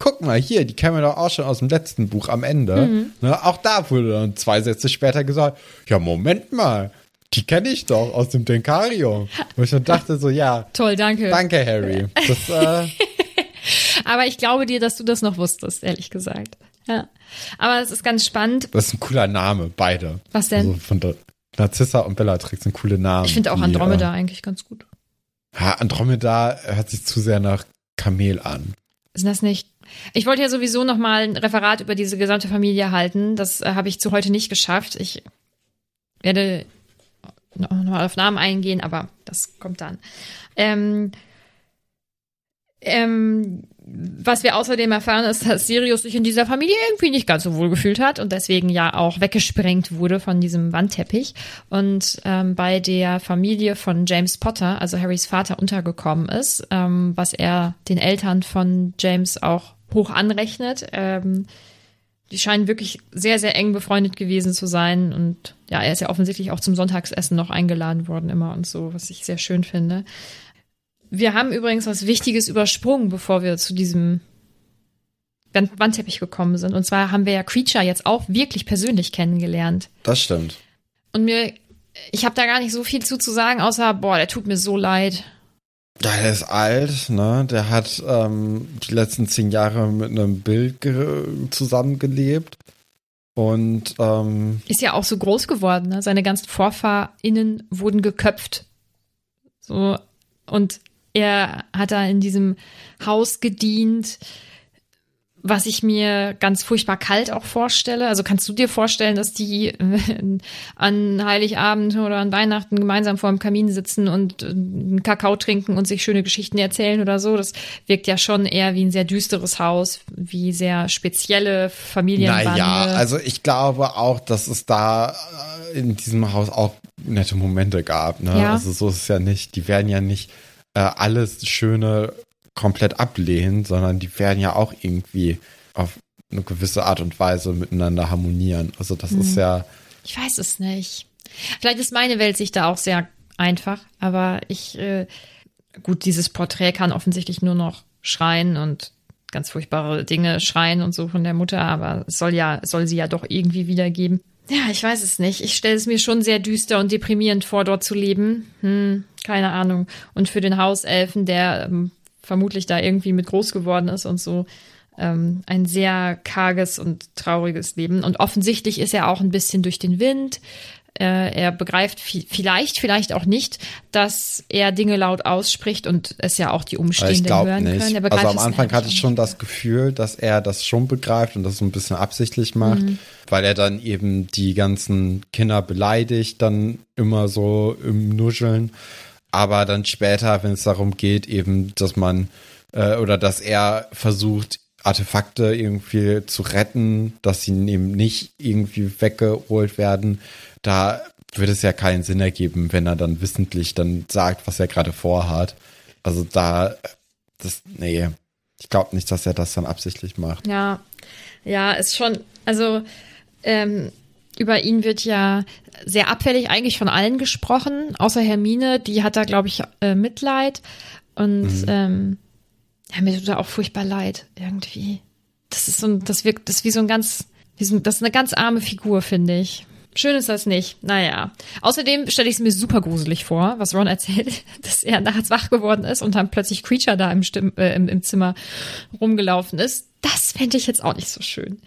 Guck mal, hier, die kennen wir doch auch schon aus dem letzten Buch am Ende. Mhm. Ne, auch da wurde dann zwei Sätze später gesagt, ja, Moment mal, die kenne ich doch aus dem Denkarium. Und ich dann dachte so, ja. Toll, danke. Danke, Harry. Das, äh, [laughs] Aber ich glaube dir, dass du das noch wusstest, ehrlich gesagt. Ja. Aber es ist ganz spannend. Das ist ein cooler Name, beide. Was denn? Also von der Narcissa und Bellatrix sind coole Namen. Ich finde auch Andromeda äh, eigentlich ganz gut. Ja, Andromeda hört sich zu sehr nach Kamel an. Ist das nicht? Ich wollte ja sowieso noch mal ein Referat über diese gesamte Familie halten. Das äh, habe ich zu heute nicht geschafft. Ich werde noch mal auf Namen eingehen, aber das kommt dann. Ähm, ähm, was wir außerdem erfahren, ist, dass Sirius sich in dieser Familie irgendwie nicht ganz so wohl gefühlt hat und deswegen ja auch weggesprengt wurde von diesem Wandteppich und ähm, bei der Familie von James Potter, also Harrys Vater, untergekommen ist, ähm, was er den Eltern von James auch hoch anrechnet. Ähm, die scheinen wirklich sehr, sehr eng befreundet gewesen zu sein und ja, er ist ja offensichtlich auch zum Sonntagsessen noch eingeladen worden immer und so, was ich sehr schön finde. Wir haben übrigens was Wichtiges übersprungen, bevor wir zu diesem Wandteppich gekommen sind. Und zwar haben wir ja Creature jetzt auch wirklich persönlich kennengelernt. Das stimmt. Und mir, ich habe da gar nicht so viel zu, zu sagen, außer, boah, der tut mir so leid. Ja, der ist alt, ne? Der hat ähm, die letzten zehn Jahre mit einem Bild zusammengelebt. Und ähm, ist ja auch so groß geworden, ne? Seine ganzen VorfahrInnen wurden geköpft. So, und er hat da in diesem Haus gedient, was ich mir ganz furchtbar kalt auch vorstelle. Also kannst du dir vorstellen, dass die [laughs] an Heiligabend oder an Weihnachten gemeinsam vor dem Kamin sitzen und einen Kakao trinken und sich schöne Geschichten erzählen oder so? Das wirkt ja schon eher wie ein sehr düsteres Haus, wie sehr spezielle Familienbande. Naja, also ich glaube auch, dass es da äh, in diesem Haus auch nette Momente gab. Ne? Ja. Also so ist es ja nicht. Die werden ja nicht äh, alles Schöne komplett ablehnen, sondern die werden ja auch irgendwie auf eine gewisse Art und Weise miteinander harmonieren. Also das hm. ist ja. Ich weiß es nicht. Vielleicht ist meine Welt sich da auch sehr einfach, aber ich, äh, gut, dieses Porträt kann offensichtlich nur noch schreien und ganz furchtbare Dinge schreien und so von der Mutter, aber es soll ja, soll sie ja doch irgendwie wiedergeben. Ja, ich weiß es nicht. Ich stelle es mir schon sehr düster und deprimierend vor, dort zu leben. Hm, keine Ahnung. Und für den Hauselfen, der ähm, vermutlich da irgendwie mit groß geworden ist und so, ähm, ein sehr karges und trauriges Leben. Und offensichtlich ist er auch ein bisschen durch den Wind, äh, er begreift vielleicht, vielleicht auch nicht, dass er Dinge laut ausspricht und es ja auch die Umstehenden hören nicht. können. also am Anfang hatte ich schon das Gefühl, dass er das schon begreift und das so ein bisschen absichtlich macht, mhm. weil er dann eben die ganzen Kinder beleidigt, dann immer so im Nuscheln. Aber dann später, wenn es darum geht, eben, dass man äh, oder dass er versucht, Artefakte irgendwie zu retten, dass sie eben nicht irgendwie weggeholt werden, da würde es ja keinen Sinn ergeben, wenn er dann wissentlich dann sagt, was er gerade vorhat. Also da das, nee. Ich glaube nicht, dass er das dann absichtlich macht. Ja, ja, ist schon, also ähm, über ihn wird ja sehr abfällig eigentlich von allen gesprochen, außer Hermine, die hat da, glaube ich, äh, Mitleid. Und mhm. ähm, ja, mir tut da auch furchtbar leid, irgendwie. Das ist so ein, das wirkt, das ist wie so ein ganz, wie so, das ist eine ganz arme Figur, finde ich. Schön ist das nicht. Naja. Außerdem stelle ich es mir super gruselig vor, was Ron erzählt, [laughs] dass er nachts wach geworden ist und dann plötzlich Creature da im, Stimm, äh, im, im Zimmer rumgelaufen ist. Das fände ich jetzt auch nicht so schön.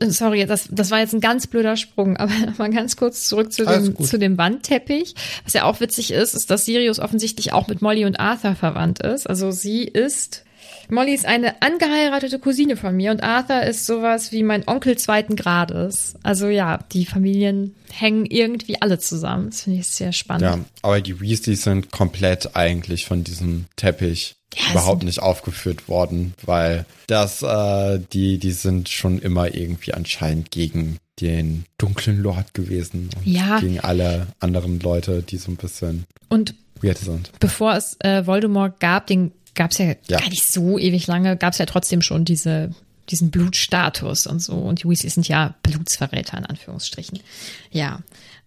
Sorry, das, das war jetzt ein ganz blöder Sprung, aber [laughs] mal ganz kurz zurück zu dem, zu dem Wandteppich. Was ja auch witzig ist, ist, dass Sirius offensichtlich auch mit Molly und Arthur verwandt ist. Also sie ist Molly ist eine angeheiratete Cousine von mir und Arthur ist sowas wie mein Onkel zweiten Grades. Also ja, die Familien hängen irgendwie alle zusammen. Das finde ich sehr spannend. Ja, aber die Weasleys sind komplett eigentlich von diesem Teppich ja, überhaupt nicht aufgeführt worden, weil das, äh, die, die sind schon immer irgendwie anscheinend gegen den dunklen Lord gewesen und ja. gegen alle anderen Leute, die so ein bisschen und weird sind. Bevor es äh, Voldemort gab, den gab es ja, ja, gar nicht so ewig lange, gab es ja trotzdem schon diese, diesen Blutstatus und so. Und die Weasleys sind ja Blutsverräter in Anführungsstrichen. Ja.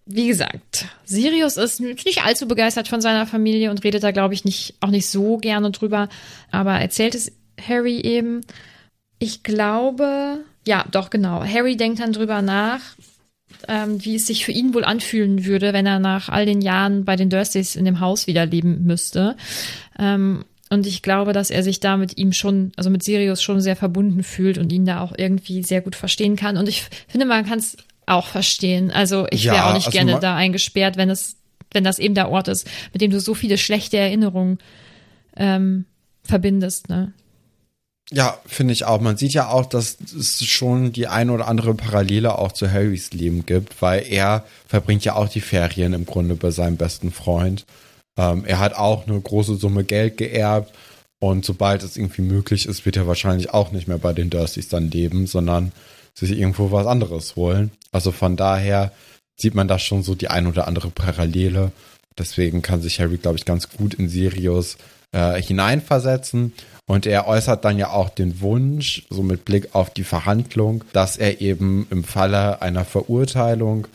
Wie gesagt, Sirius ist nicht allzu begeistert von seiner Familie und redet da, glaube ich, nicht, auch nicht so gerne drüber. Aber erzählt es Harry eben. Ich glaube, ja, doch, genau. Harry denkt dann drüber nach, ähm, wie es sich für ihn wohl anfühlen würde, wenn er nach all den Jahren bei den Dursleys in dem Haus wieder leben müsste. Ähm, und ich glaube, dass er sich da mit ihm schon, also mit Sirius schon sehr verbunden fühlt und ihn da auch irgendwie sehr gut verstehen kann. Und ich finde, man kann es auch verstehen. Also ich wäre ja, auch nicht also gerne da eingesperrt, wenn es, wenn das eben der Ort ist, mit dem du so viele schlechte Erinnerungen ähm, verbindest, ne? Ja, finde ich auch. Man sieht ja auch, dass es schon die ein oder andere Parallele auch zu Harrys Leben gibt, weil er verbringt ja auch die Ferien im Grunde bei seinem besten Freund. Ähm, er hat auch eine große Summe Geld geerbt und sobald es irgendwie möglich ist, wird er wahrscheinlich auch nicht mehr bei den Dursleys dann leben, sondern sich irgendwo was anderes holen. Also von daher sieht man da schon so die ein oder andere Parallele. Deswegen kann sich Harry, glaube ich, ganz gut in Sirius äh, hineinversetzen. Und er äußert dann ja auch den Wunsch, so mit Blick auf die Verhandlung, dass er eben im Falle einer Verurteilung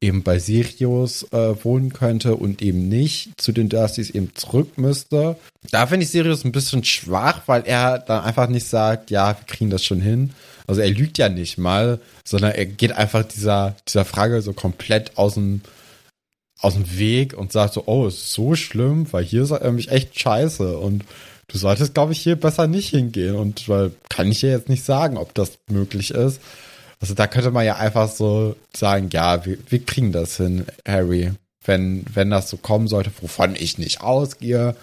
eben bei Sirius äh, wohnen könnte und eben nicht zu den Dursleys eben zurück müsste. Da finde ich Sirius ein bisschen schwach, weil er dann einfach nicht sagt, ja, wir kriegen das schon hin. Also er lügt ja nicht mal, sondern er geht einfach dieser, dieser Frage so komplett aus dem, aus dem Weg und sagt so, oh, ist so schlimm, weil hier ist er nämlich echt scheiße und du solltest, glaube ich, hier besser nicht hingehen und weil kann ich ja jetzt nicht sagen, ob das möglich ist. Also da könnte man ja einfach so sagen, ja, wir, wir kriegen das hin, Harry. Wenn, wenn das so kommen sollte, wovon ich nicht ausgehe,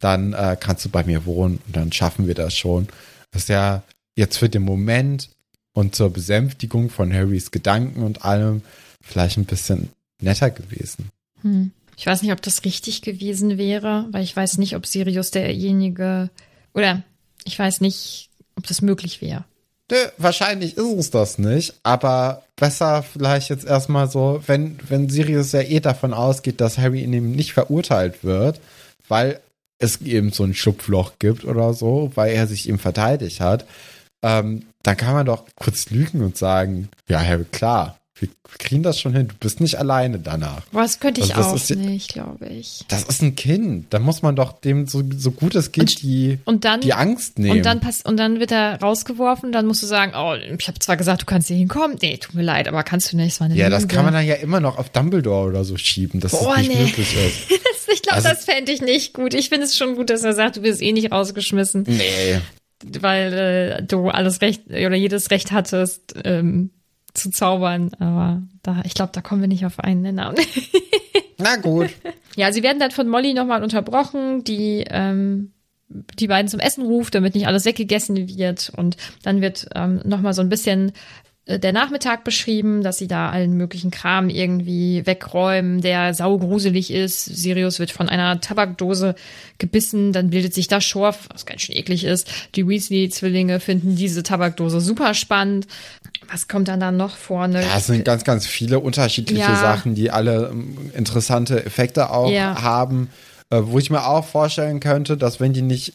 dann äh, kannst du bei mir wohnen und dann schaffen wir das schon. Das ist ja jetzt für den Moment und zur Besänftigung von Harrys Gedanken und allem vielleicht ein bisschen netter gewesen. Hm. Ich weiß nicht, ob das richtig gewesen wäre, weil ich weiß nicht, ob Sirius derjenige oder ich weiß nicht, ob das möglich wäre. Nö, wahrscheinlich ist es das nicht, aber besser vielleicht jetzt erstmal so, wenn, wenn Sirius ja eh davon ausgeht, dass Harry in ihm nicht verurteilt wird, weil es eben so ein Schlupfloch gibt oder so, weil er sich ihm verteidigt hat, ähm, dann kann man doch kurz lügen und sagen, ja, Harry, klar, wir kriegen das schon hin. Du bist nicht alleine danach. Was könnte ich also auch ist, nicht, glaube ich. Das ist ein Kind. Da muss man doch dem so, so gut es geht und, die, und dann, die Angst nehmen. Und dann, pass, und dann wird er rausgeworfen. Dann musst du sagen, oh, ich habe zwar gesagt, du kannst hier hinkommen. Nee, tut mir leid, aber kannst du nicht. Das war eine ja, Lüge. das kann man dann ja immer noch auf Dumbledore oder so schieben, dass Boah, es nicht nee. möglich ist. [laughs] ich glaube, also, das fände ich nicht gut. Ich finde es schon gut, dass er sagt, du bist eh nicht rausgeschmissen. Nee. Weil äh, du alles Recht oder jedes Recht hattest, ähm, zu zaubern, aber da, ich glaube, da kommen wir nicht auf einen Nenner. [laughs] Na gut. Ja, sie werden dann von Molly nochmal unterbrochen, die ähm, die beiden zum Essen ruft, damit nicht alles weggegessen wird. Und dann wird ähm, nochmal so ein bisschen der Nachmittag beschrieben, dass sie da allen möglichen Kram irgendwie wegräumen, der saugruselig ist. Sirius wird von einer Tabakdose gebissen, dann bildet sich da Schorf, was ganz schön eklig ist. Die Weasley-Zwillinge finden diese Tabakdose super spannend. Was kommt dann da noch vorne? Ja, es sind ganz, ganz viele unterschiedliche ja. Sachen, die alle ähm, interessante Effekte auch ja. haben. Äh, wo ich mir auch vorstellen könnte, dass wenn die nicht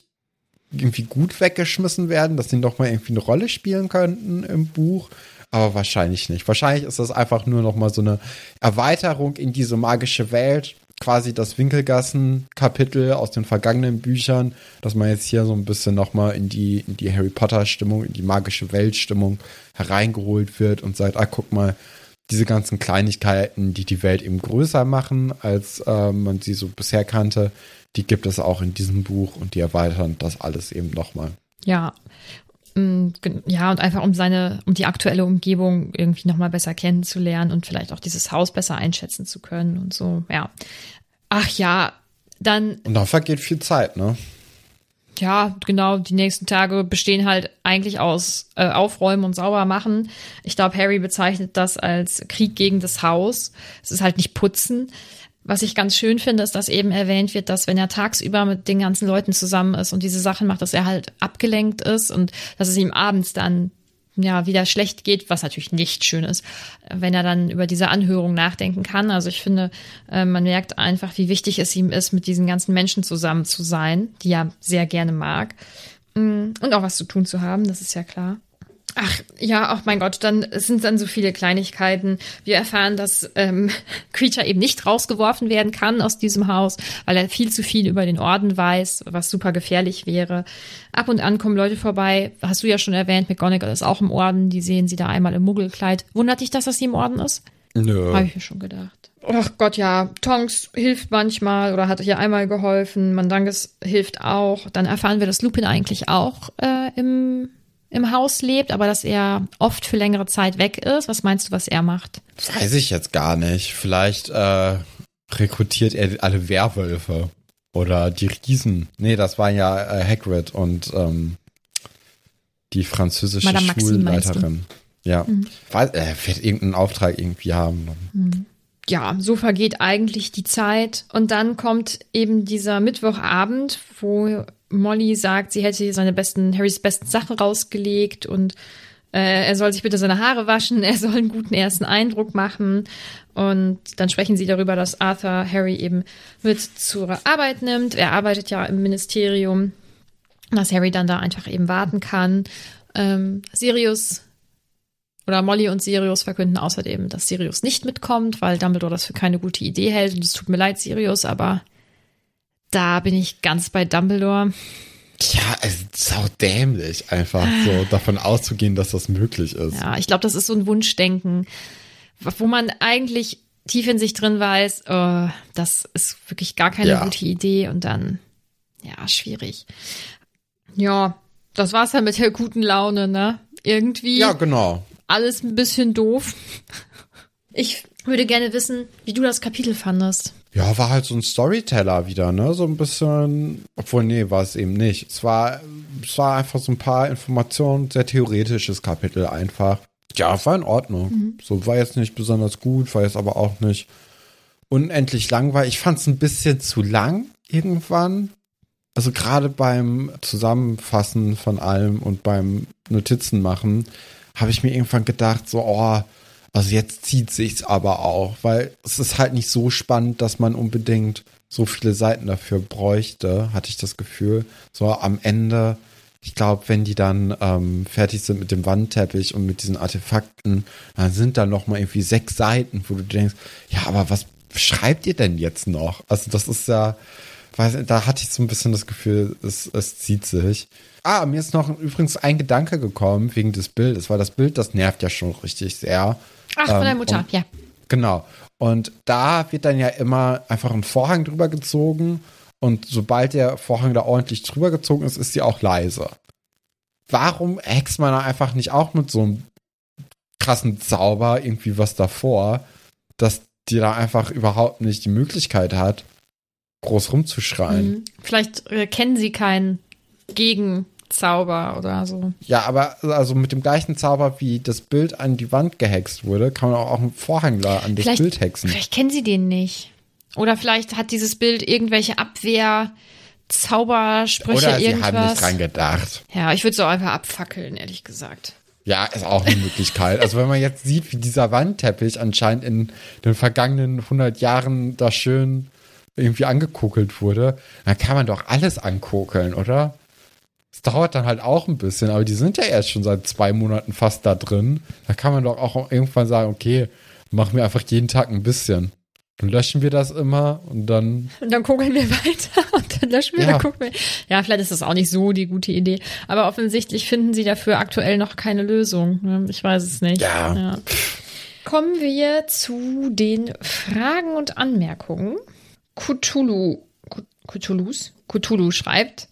irgendwie gut weggeschmissen werden, dass sie noch mal irgendwie eine Rolle spielen könnten im Buch. Aber wahrscheinlich nicht. Wahrscheinlich ist das einfach nur noch mal so eine Erweiterung in diese magische Welt. Quasi das Winkelgassen-Kapitel aus den vergangenen Büchern, dass man jetzt hier so ein bisschen noch mal in die, in die Harry Potter-Stimmung, in die magische Welt-Stimmung hereingeholt wird und sagt, ah, guck mal, diese ganzen Kleinigkeiten, die die Welt eben größer machen, als äh, man sie so bisher kannte, die gibt es auch in diesem Buch und die erweitern das alles eben nochmal. Ja. Mm, ja, und einfach um seine, um die aktuelle Umgebung irgendwie nochmal besser kennenzulernen und vielleicht auch dieses Haus besser einschätzen zu können und so, ja. Ach ja, dann. Und dann vergeht viel Zeit, ne? ja, genau, die nächsten Tage bestehen halt eigentlich aus äh, Aufräumen und Saubermachen. Ich glaube, Harry bezeichnet das als Krieg gegen das Haus. Es ist halt nicht putzen. Was ich ganz schön finde, ist, dass eben erwähnt wird, dass wenn er tagsüber mit den ganzen Leuten zusammen ist und diese Sachen macht, dass er halt abgelenkt ist und dass es ihm abends dann ja, wieder schlecht geht, was natürlich nicht schön ist, wenn er dann über diese Anhörung nachdenken kann. Also ich finde, äh, man merkt einfach, wie wichtig es ihm ist, mit diesen ganzen Menschen zusammen zu sein, die er sehr gerne mag. Mm, und auch was zu tun zu haben, das ist ja klar. Ach ja, ach mein Gott, dann sind dann so viele Kleinigkeiten. Wir erfahren, dass ähm, [laughs] Creature eben nicht rausgeworfen werden kann aus diesem Haus, weil er viel zu viel über den Orden weiß, was super gefährlich wäre. Ab und an kommen Leute vorbei, hast du ja schon erwähnt, McGonagall ist auch im Orden, die sehen sie da einmal im Muggelkleid. Wundert dich, dass das sie im Orden ist? Nö. Habe ich mir schon gedacht. Ach Gott, ja, Tonks hilft manchmal oder hat hier einmal geholfen, Mandanges hilft auch. Dann erfahren wir, dass Lupin eigentlich auch äh, im im Haus lebt, aber dass er oft für längere Zeit weg ist. Was meinst du, was er macht? Weiß ich jetzt gar nicht. Vielleicht äh, rekrutiert er alle Werwölfe oder die Riesen. Nee, das waren ja äh, Hagrid und ähm, die französische Madame Schulleiterin. Ja, mhm. Weiß, er wird irgendeinen Auftrag irgendwie haben. Mhm ja, so vergeht eigentlich die Zeit. Und dann kommt eben dieser Mittwochabend, wo Molly sagt, sie hätte seine besten, Harrys besten Sachen rausgelegt und äh, er soll sich bitte seine Haare waschen, [laughs] er soll einen guten ersten Eindruck machen. Und dann sprechen sie darüber, dass Arthur Harry eben mit zur Arbeit nimmt. Er arbeitet ja im Ministerium, dass Harry dann da einfach eben warten kann. Ähm, Sirius oder Molly und Sirius verkünden außerdem, dass Sirius nicht mitkommt, weil Dumbledore das für keine gute Idee hält. Und es tut mir leid, Sirius, aber da bin ich ganz bei Dumbledore. Ja, es ist sau dämlich, einfach so davon auszugehen, dass das möglich ist. Ja, ich glaube, das ist so ein Wunschdenken, wo man eigentlich tief in sich drin weiß, oh, das ist wirklich gar keine ja. gute Idee und dann, ja, schwierig. Ja, das war's dann mit der guten Laune, ne? Irgendwie. Ja, genau alles ein bisschen doof. Ich würde gerne wissen, wie du das Kapitel fandest. Ja, war halt so ein Storyteller wieder, ne? So ein bisschen, obwohl, nee, war es eben nicht. Es war, es war einfach so ein paar Informationen, sehr theoretisches Kapitel einfach. Ja, war in Ordnung. Mhm. So war jetzt nicht besonders gut, war jetzt aber auch nicht unendlich langweilig. Ich fand es ein bisschen zu lang irgendwann. Also gerade beim Zusammenfassen von allem und beim Notizen machen habe ich mir irgendwann gedacht, so, oh, also jetzt zieht sich's aber auch, weil es ist halt nicht so spannend, dass man unbedingt so viele Seiten dafür bräuchte, hatte ich das Gefühl. So am Ende, ich glaube, wenn die dann ähm, fertig sind mit dem Wandteppich und mit diesen Artefakten, dann sind da noch mal irgendwie sechs Seiten, wo du denkst, ja, aber was schreibt ihr denn jetzt noch? Also das ist ja, weiß, da hatte ich so ein bisschen das Gefühl, es, es zieht sich. Ah, mir ist noch übrigens ein Gedanke gekommen wegen des Bildes, weil das Bild, das nervt ja schon richtig sehr. Ach, von ähm, deiner Mutter, ja. Genau. Und da wird dann ja immer einfach ein Vorhang drüber gezogen und sobald der Vorhang da ordentlich drüber gezogen ist, ist sie auch leise. Warum hext man da einfach nicht auch mit so einem krassen Zauber irgendwie was davor, dass die da einfach überhaupt nicht die Möglichkeit hat, groß rumzuschreien? Mhm. Vielleicht äh, kennen sie keinen Gegen Zauber oder so. Ja, aber also mit dem gleichen Zauber, wie das Bild an die Wand gehext wurde, kann man auch einen Vorhang da an das vielleicht, Bild hexen. Vielleicht kennen sie den nicht. Oder vielleicht hat dieses Bild irgendwelche Abwehr, Zaubersprüche, Oder sie irgendwas. haben nicht dran gedacht. Ja, ich würde es auch einfach abfackeln, ehrlich gesagt. Ja, ist auch eine Möglichkeit. Also wenn man jetzt sieht, wie dieser Wandteppich anscheinend in den vergangenen 100 Jahren da schön irgendwie angekokelt wurde, dann kann man doch alles ankokeln, oder? Dauert dann halt auch ein bisschen, aber die sind ja erst schon seit zwei Monaten fast da drin. Da kann man doch auch irgendwann sagen, okay, machen wir einfach jeden Tag ein bisschen. Dann löschen wir das immer und dann. [laughs] Und dann gucken wir weiter [laughs] und dann löschen wir, Ja. dann gucken wir. Ja, vielleicht ist das auch nicht so die gute Idee. Aber offensichtlich finden sie dafür aktuell noch keine Lösung. ne? Ich weiß es nicht. Ja. Kommen wir zu den Fragen und Anmerkungen. Cthulhu, Cthulhus, Cthulhu schreibt,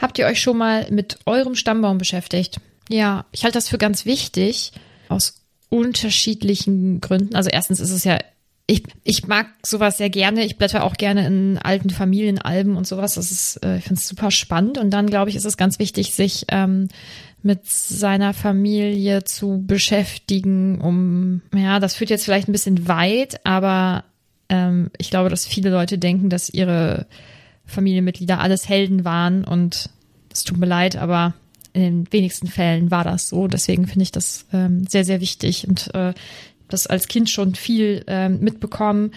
habt ihr euch schon mal mit eurem Stammbaum beschäftigt? Ja, ich halte das für ganz wichtig, aus unterschiedlichen Gründen. Also erstens ist es ja, ich, ich mag sowas sehr gerne. Ich blätter auch gerne in alten Familienalben und sowas. Das ist, äh, ich finde es super spannend. Und dann, glaube ich, ist es ganz wichtig, sich ähm, mit seiner Familie zu beschäftigen, um, ja, das führt jetzt vielleicht ein bisschen weit, aber ähm, ich glaube, dass viele Leute denken, dass ihre Familienmitglieder alles Helden waren und es tut mir leid, aber in den wenigsten Fällen war das so. Deswegen finde ich das ähm, sehr, sehr wichtig und äh, das als Kind schon viel ähm, mitbekommen.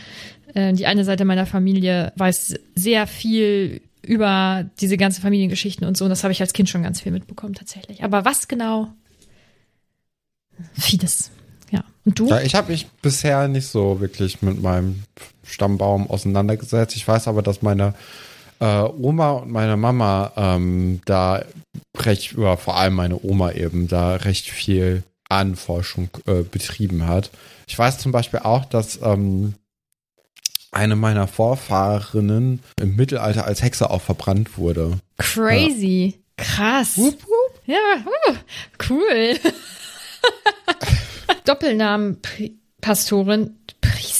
Äh, die eine Seite meiner Familie weiß sehr viel über diese ganzen Familiengeschichten und so. Und das habe ich als Kind schon ganz viel mitbekommen tatsächlich. Aber was genau? Vieles. Ja. Und du? Ja, ich habe mich bisher nicht so wirklich mit meinem Stammbaum auseinandergesetzt. Ich weiß aber, dass meine äh, Oma und meine Mama ähm, da recht, oder vor allem meine Oma eben, da recht viel Ahnenforschung äh, betrieben hat. Ich weiß zum Beispiel auch, dass ähm, eine meiner Vorfahrinnen im Mittelalter als Hexe auch verbrannt wurde. Crazy. Krass. Ja, uh, cool. [laughs] Doppelnamen Pastorin,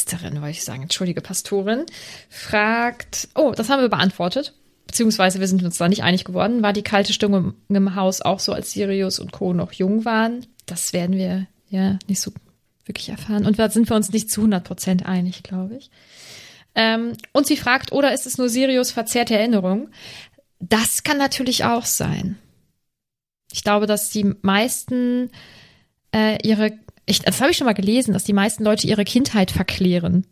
Priesterin, wollte ich sagen, entschuldige, Pastorin, fragt, oh, das haben wir beantwortet. Beziehungsweise wir sind uns da nicht einig geworden. War die kalte Stimmung im, Haus auch so, als Sirius und Co. noch jung waren? Das werden wir ja nicht so wirklich erfahren. Und da sind wir uns nicht zu 100 Prozent einig, glaube ich. Ähm, und sie fragt, oder ist es nur Sirius verzerrte Erinnerung? Das kann natürlich auch sein. Ich glaube, dass die meisten äh, ihre, ich, das habe ich schon mal gelesen, dass die meisten Leute ihre Kindheit verklären.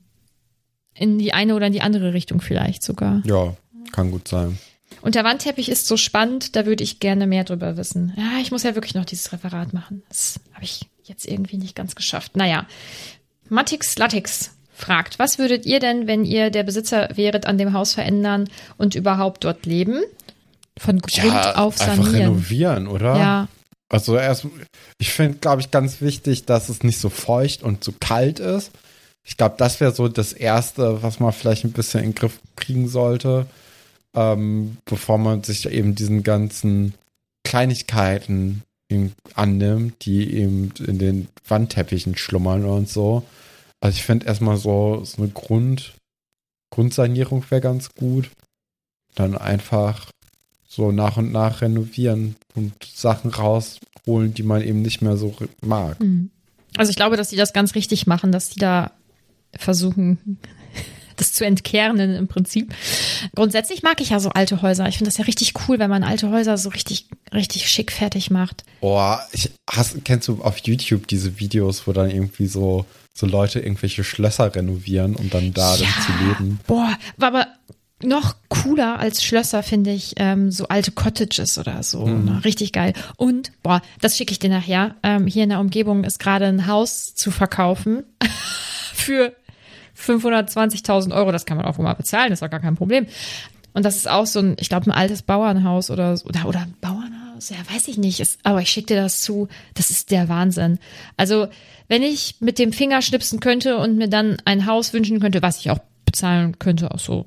In die eine oder in die andere Richtung vielleicht sogar. Ja, kann gut sein. Und der Wandteppich ist so spannend, da würde ich gerne mehr drüber wissen. Ja, ich muss ja wirklich noch dieses Referat machen. Das habe ich jetzt irgendwie nicht ganz geschafft. Naja, Matix Latix fragt, was würdet ihr denn, wenn ihr der Besitzer wäret, an dem Haus verändern und überhaupt dort leben? Von Grund auf einfach sanieren. renovieren, oder? Ja, Also erst, ich finde, glaube ich, ganz wichtig, dass es nicht so feucht und so kalt ist. Ich glaube, das wäre so das Erste, was man vielleicht ein bisschen in den Griff kriegen sollte, ähm, bevor man sich eben diesen ganzen Kleinigkeiten annimmt, die eben in den Wandteppichen schlummern und so. Also ich finde erstmal so, so eine Grund, Grundsanierung wäre ganz gut. Dann einfach so nach und nach renovieren und Sachen rausholen, die man eben nicht mehr so mag. Hm. Also ich glaube, dass die das ganz richtig machen, dass die da versuchen, [laughs] das zu entkernen im Prinzip. Grundsätzlich mag ich ja so alte Häuser. Ich finde das ja richtig cool, wenn man alte Häuser so richtig, richtig schick fertig macht. Boah, ich, hast, kennst du auf YouTube diese Videos, wo dann irgendwie so, so Leute irgendwelche Schlösser renovieren, um dann da dann zu leben? Boah, war aber noch cooler als Schlösser finde ich ähm, so alte Cottages oder so. Ne? Richtig geil. Und, boah, das schicke ich dir nachher. Ähm, hier in der Umgebung ist gerade ein Haus zu verkaufen [laughs] für 520.000 Euro. Das kann man auch mal bezahlen, das ist auch gar kein Problem. Und das ist auch so ein, ich glaube, ein altes Bauernhaus oder so, oder, oder ein Bauernhaus, ja, weiß ich nicht. Ist, aber ich schicke dir das zu. Das ist der Wahnsinn. Also, wenn ich mit dem Finger schnipsen könnte und mir dann ein Haus wünschen könnte, was ich auch bezahlen könnte, auch so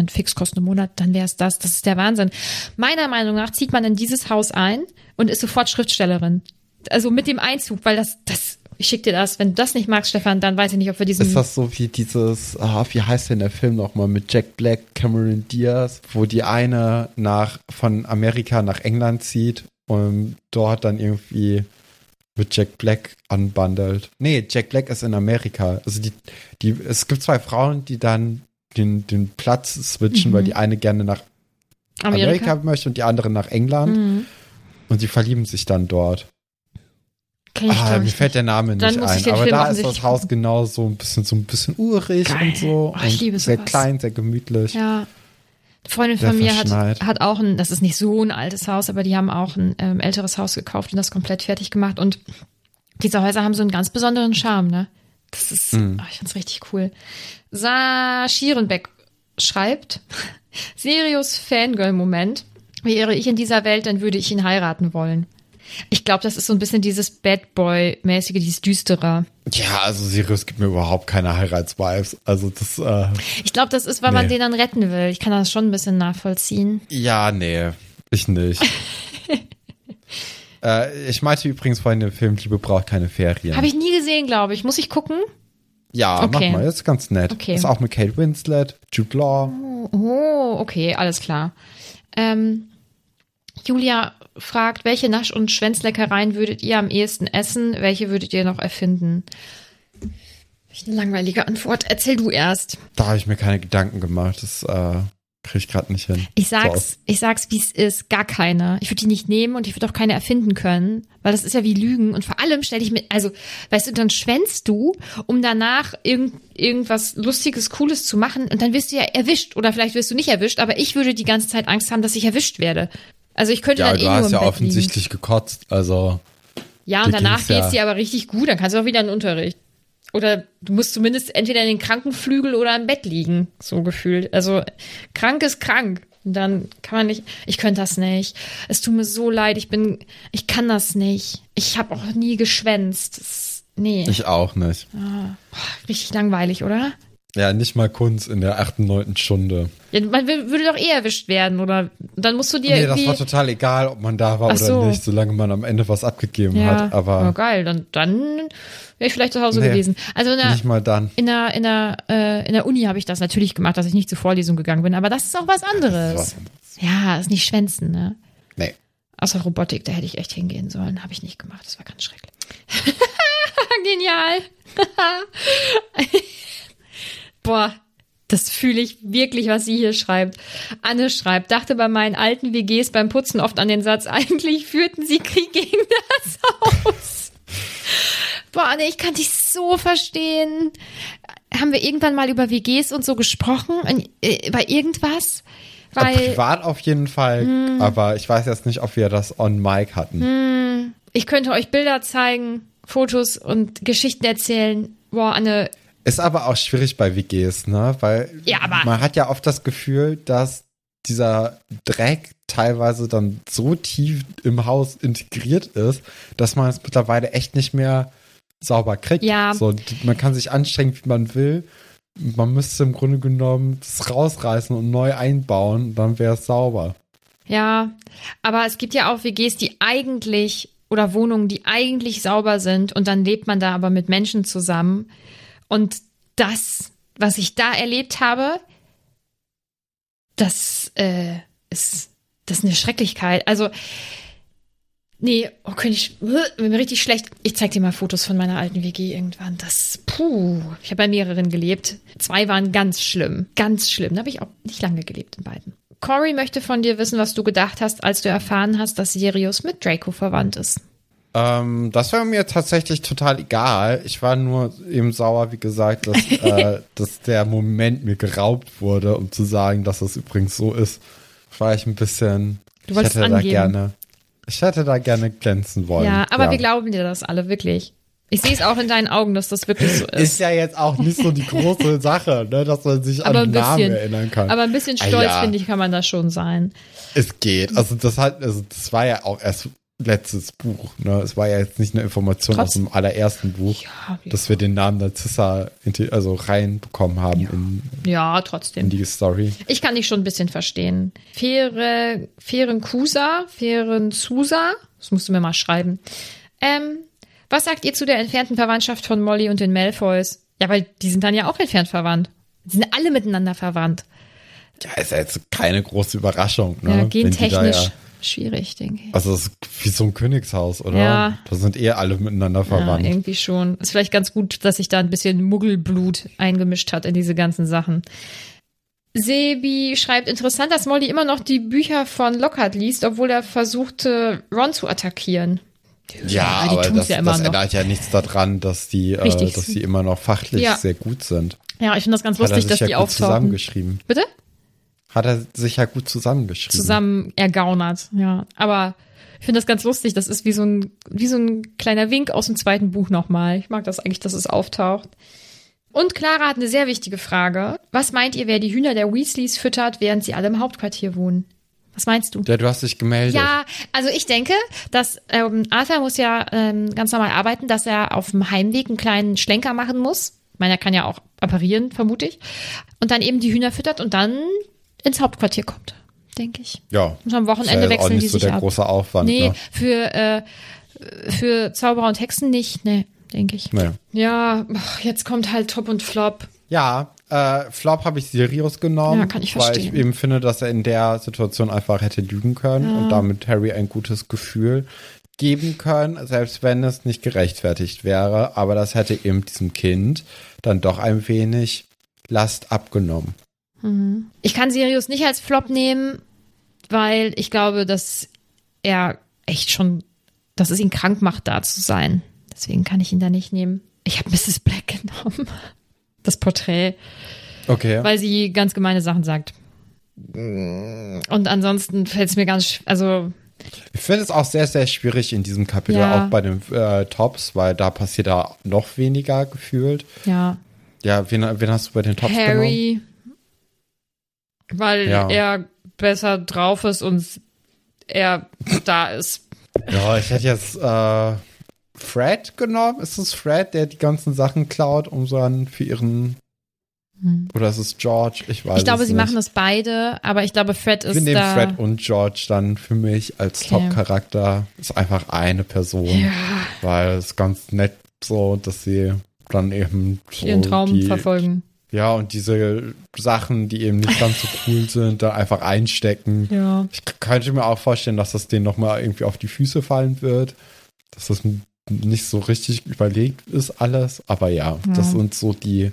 an Fixkosten im Monat, dann wäre es das. Das ist der Wahnsinn. Meiner Meinung nach zieht man in dieses Haus ein und ist sofort Schriftstellerin. Also mit dem Einzug, weil das, das, ich schick dir das. Wenn du das nicht magst, Stefan, dann weiß ich nicht, ob wir diesen. Ist das so wie dieses, ah, wie heißt denn der Film nochmal mit Jack Black, Cameron Diaz, wo die eine nach, von Amerika nach England zieht und dort dann irgendwie mit Jack Black anbandelt. Nee, Jack Black ist in Amerika. Also die, die, es gibt zwei Frauen, die dann den, den Platz switchen, Mhm. weil die eine gerne nach Amerika, möchte und die andere nach England. Mhm. Und sie verlieben sich dann dort. Kenn ich, ah, mir fällt der Name nicht ein. Aber Film da ist das Haus genau so ein bisschen, so ein bisschen urig Geil. und so. Oh, ich und liebe sehr sowas. klein, sehr gemütlich. Ja. Eine Freundin von mir hat, hat auch ein, das ist nicht so ein altes Haus, aber die haben auch ein ähm, älteres Haus gekauft und das komplett fertig gemacht. Und diese Häuser haben so einen ganz besonderen Charme, ne? Das ist, ach, ich find's richtig cool. Sa Schierenbeck schreibt, [laughs] Sirius Fangirl-Moment. Wäre ich in dieser Welt, dann würde ich ihn heiraten wollen. Ich glaube, das ist so ein bisschen dieses Bad Boy-mäßige, dieses Düstere. Ja, also Sirius gibt mir überhaupt keine Heiratsvibes. Also das, äh, Ich glaube, das ist, weil man Nee. den dann retten will. Ich kann das schon ein bisschen nachvollziehen. ja, nee, ich nicht. [laughs] äh, ich meinte übrigens vorhin den Film Liebe braucht keine Ferien. Habe ich nie gesehen, glaube ich. Muss ich gucken? ja, Okay. mach mal, das ist ganz nett. Okay. Ist auch mit Kate Winslet, Jude Law. Oh, okay, alles klar. Ähm, Julia fragt, welche Nasch- und Schwänzleckereien würdet ihr am ehesten essen? Welche würdet ihr noch erfinden? Welche langweilige Antwort. Erzähl du erst. Da habe ich mir keine Gedanken gemacht. Das äh, kriege ich gerade nicht hin. Ich So sag's, aus- ich sag's, wie es ist. Gar keine. Ich würde die nicht nehmen und ich würde auch keine erfinden können, weil das ist ja wie Lügen. Und vor allem stelle ich mir, also, weißt du, dann schwänzt du, um danach irgend, irgendwas Lustiges, Cooles zu machen und dann wirst du ja erwischt. Oder vielleicht wirst du nicht erwischt, aber ich würde die ganze Zeit Angst haben, dass ich erwischt werde. Also ich könnte Ja, dann eh du nur hast im ja Bett offensichtlich gekotzt. Also liegen. Ja, und danach ging's ja- geht's dir aber richtig gut, dann kannst du auch wieder in den Unterricht. Oder du musst zumindest entweder in den Krankenflügel oder im Bett liegen, so gefühlt. Also krank ist krank. Und dann kann man nicht, ich könnte das nicht. Es tut mir so leid, ich bin, ich kann das nicht. Ich habe auch nie geschwänzt. Das, nee, ich auch nicht. richtig langweilig, oder? Ja, nicht mal Kunst in der achten, neunten Stunde. Ja, man würde doch eh erwischt werden, oder? Dann musst du dir Nee, das irgendwie. war total egal, ob man da war Ach oder so. nicht, solange man am Ende was abgegeben ja, hat. Aber ja, geil. Dann, dann wäre ich vielleicht zu Hause Nee, gewesen. Also in der, nicht mal dann. in der, in der, äh, in der Uni habe ich das natürlich gemacht, dass ich nicht zur Vorlesung gegangen bin. Aber das ist auch was anderes. Was- Ja, ist nicht schwänzen, ne? Nee. Außer Robotik, da hätte ich echt hingehen sollen. Habe ich nicht gemacht. Das war ganz schrecklich. [laughs] Genial. [laughs] Boah, das fühle ich wirklich, was sie hier schreibt. Anne schreibt, dachte bei meinen alten WGs beim Putzen oft an den Satz, [laughs] eigentlich führten sie Krieg gegen das Haus. Boah, Anne, ich kann dich so verstehen. Haben wir irgendwann mal über WGs und so gesprochen? Äh, bei irgendwas? Weil, Hm. Privat auf jeden Fall, aber ich weiß jetzt nicht, ob wir das on mic hatten. Ich könnte euch Bilder zeigen, Fotos und Geschichten erzählen. Boah, Anne, Ist aber auch schwierig bei WGs, ne? Weil Ja, man hat ja oft das Gefühl, dass dieser Dreck teilweise dann so tief im Haus integriert ist, dass man es mittlerweile echt nicht mehr sauber kriegt. Ja. So, man kann sich anstrengen, wie man will. Man müsste im Grunde genommen das rausreißen und neu einbauen, dann wäre es sauber. ja, aber es gibt ja auch WGs, die eigentlich oder Wohnungen, die eigentlich sauber sind und dann lebt man da aber mit Menschen zusammen. Und das, was ich da erlebt habe, das äh, ist, das ist eine Schrecklichkeit. Also, nee, oh, könnte ich, [laughs] mir richtig schlecht. Ich zeig dir mal Fotos von meiner alten WG irgendwann. Das, puh, ich habe bei mehreren gelebt. Zwei waren ganz schlimm, ganz schlimm. Da habe ich auch nicht lange gelebt in beiden. Cory möchte von dir wissen, was du gedacht hast, als du erfahren hast, dass Sirius mit Draco verwandt ist. Ähm, das war mir tatsächlich total egal. Ich war nur eben sauer, wie gesagt, dass, [laughs] äh, dass der Moment mir geraubt wurde, um zu sagen, dass es übrigens so ist. War ich ein bisschen. Du wolltest ich hätte da angeben. gerne. Ich hätte da gerne glänzen wollen. Ja, aber wir glauben dir das alle, wirklich. Ich sehe es auch in deinen Augen, dass das wirklich so ist. Ist ja jetzt auch nicht so die große [laughs] Sache, ne, dass man sich Aber an den Namen bisschen. erinnern kann. Aber ein bisschen Ah, stolz, ja. finde ich, kann man da schon sein. Es geht. Also das hat, also das war ja auch erst letztes Buch. Ne? Es war ja jetzt nicht eine Information aus Trotzdem. dem allerersten Buch, Ja, dass wir den Namen Narcissa also reinbekommen haben in, Ja, in trotzdem. die Story. Ich kann dich schon ein bisschen verstehen. Fere, Ferenkusa, Ferenzusa, das musst du mir mal schreiben. Ähm, was sagt ihr zu der entfernten Verwandtschaft von Molly und den Malfoys? Ja, weil die sind dann ja auch entfernt verwandt. Die sind alle miteinander verwandt. Ja, ist ja jetzt keine große Überraschung. Ne? Ja, gentechnisch ja, schwierig, denke ich. also es ist wie so ein Königshaus, oder? Ja. Da sind eh alle miteinander Ja, verwandt. irgendwie schon. Ist vielleicht ganz gut, dass sich da ein bisschen Muggelblut eingemischt hat in diese ganzen Sachen. Sebi schreibt, interessant, dass Molly immer noch die Bücher von Lockhart liest, obwohl er versuchte, Ron zu attackieren. ja, die aber das, ja immer das noch. ändert ja nichts daran, dass die, äh, dass die immer noch fachlich Ja. sehr gut sind. Ja, ich finde das ganz lustig, dass ja die auftauchen. zusammengeschrieben. Bitte? Hat er sich ja gut zusammengeschrieben. zusammen ergaunert, ja. Aber ich finde das ganz lustig. Das ist wie so ein, wie so ein kleiner Wink aus dem zweiten Buch nochmal. Ich mag das eigentlich, dass es auftaucht. Und Clara hat eine sehr wichtige Frage. Was meint ihr, wer die Hühner der Weasleys füttert, während sie alle im Hauptquartier wohnen? Was meinst du? Ja, du hast dich gemeldet. Ja, also ich denke, dass ähm, Arthur muss ja ähm, ganz normal arbeiten, dass er auf dem Heimweg einen kleinen Schlenker machen muss. Ich meine, er kann ja auch apparieren, vermute ich. Und dann eben die Hühner füttert und dann ins Hauptquartier kommt, denke ich. Ja. Und am Wochenende Ist ja wechseln auch nicht die so sich der ab. große Aufwand. Nee, Ne? für, äh, für Zauberer und Hexen nicht, nee, denke ich. Nee. Ja, jetzt kommt halt Top und Flop. Ja, äh, Flop habe ich Sirius genommen, Ja, kann ich weil ich eben finde, dass er in der Situation einfach hätte lügen können und damit Harry ein gutes Gefühl geben können, selbst wenn es nicht gerechtfertigt wäre. Aber das hätte eben diesem Kind dann doch ein wenig Last abgenommen. Ich kann Sirius nicht als Flop nehmen, weil ich glaube, dass er echt schon, dass es ihn krank macht, da zu sein. Deswegen kann ich ihn da nicht nehmen. Ich habe Mrs. Black [laughs] genommen. Das Porträt, Okay. weil sie ganz gemeine Sachen sagt. Und ansonsten fällt es mir ganz, also Ich finde es auch sehr, sehr schwierig in diesem Kapitel, Ja. auch bei den äh, Tops, weil da passiert da noch weniger gefühlt. ja, Ja, wen, wen hast du bei den Tops genommen? Weil Ja. er besser drauf ist und er da ist. Ja, ich hätte jetzt äh, Fred genommen. Ist es Fred, der die ganzen Sachen klaut, um so dann für ihren. Oder ist es George? Ich weiß Hm. Ich glaube, sie nicht. machen es beide, aber ich glaube, Fred ist Wir nehmen da. Fred und George dann für mich als Okay. Top-Charakter. Ist einfach eine Person. Ja. Weil es ganz nett so, dass sie dann eben so ihren Traum verfolgen. Ja, und diese Sachen, die eben nicht ganz so cool sind, da einfach einstecken. Ja. Ich könnte mir auch vorstellen, dass das denen nochmal irgendwie auf die Füße fallen wird. Dass das nicht so richtig überlegt ist alles. Aber ja, das sind so die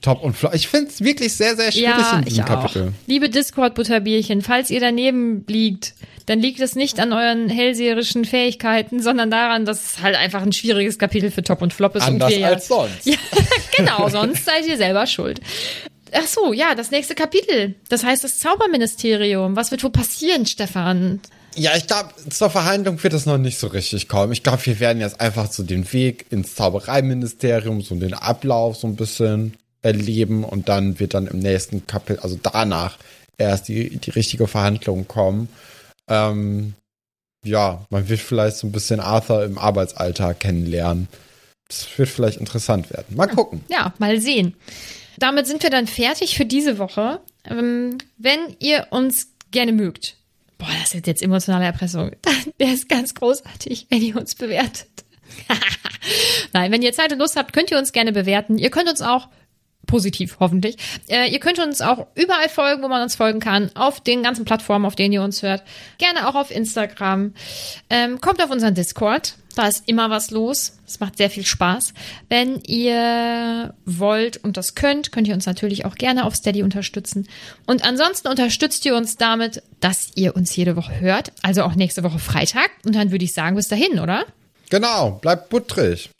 Top und Flop. Ich finde es wirklich sehr, sehr schwierig Ja, in diesem ich auch. Kapitel. Liebe Discord-Butterbierchen, falls ihr daneben liegt, dann liegt es nicht an euren hellseherischen Fähigkeiten, sondern daran, dass es halt einfach ein schwieriges Kapitel für Top und Flop ist. Anders und wir ja, als sonst. Ja, [laughs] genau, sonst seid ihr selber schuld. Ach so, ja, das nächste Kapitel. Das heißt das Zauberministerium. Was wird wohl passieren, Stefan? Ja, ich glaube, zur Verhandlung wird es noch nicht so richtig kommen. Ich glaube, wir werden jetzt einfach so den Weg ins Zaubereiministerium, so den Ablauf so ein bisschen erleben und dann wird dann im nächsten Kapitel, also danach erst die, die richtige Verhandlung kommen. Ähm, ja, man wird vielleicht so ein bisschen Arthur im Arbeitsalltag kennenlernen. Das wird vielleicht interessant werden. Mal gucken. Ja, mal sehen. Damit sind wir dann fertig für diese Woche. Ähm, wenn ihr uns gerne mögt, boah, das ist jetzt emotionale Erpressung, [laughs] dann wäre es ganz großartig, wenn ihr uns bewertet. [laughs] Nein, wenn ihr Zeit und Lust habt, könnt ihr uns gerne bewerten. Ihr könnt uns auch positiv, hoffentlich. Äh, ihr könnt uns auch überall folgen, wo man uns folgen kann, auf den ganzen Plattformen, auf denen ihr uns hört. Gerne auch auf Instagram. Ähm, kommt auf unseren Discord. Da ist immer was los. Es macht sehr viel Spaß. Wenn ihr wollt und das könnt, könnt ihr uns natürlich auch gerne auf Steady unterstützen. Und ansonsten unterstützt ihr uns damit, dass ihr uns jede Woche hört. Also auch nächste Woche Freitag. Und dann würde ich sagen, bis dahin, oder? Genau, bleibt buttrig.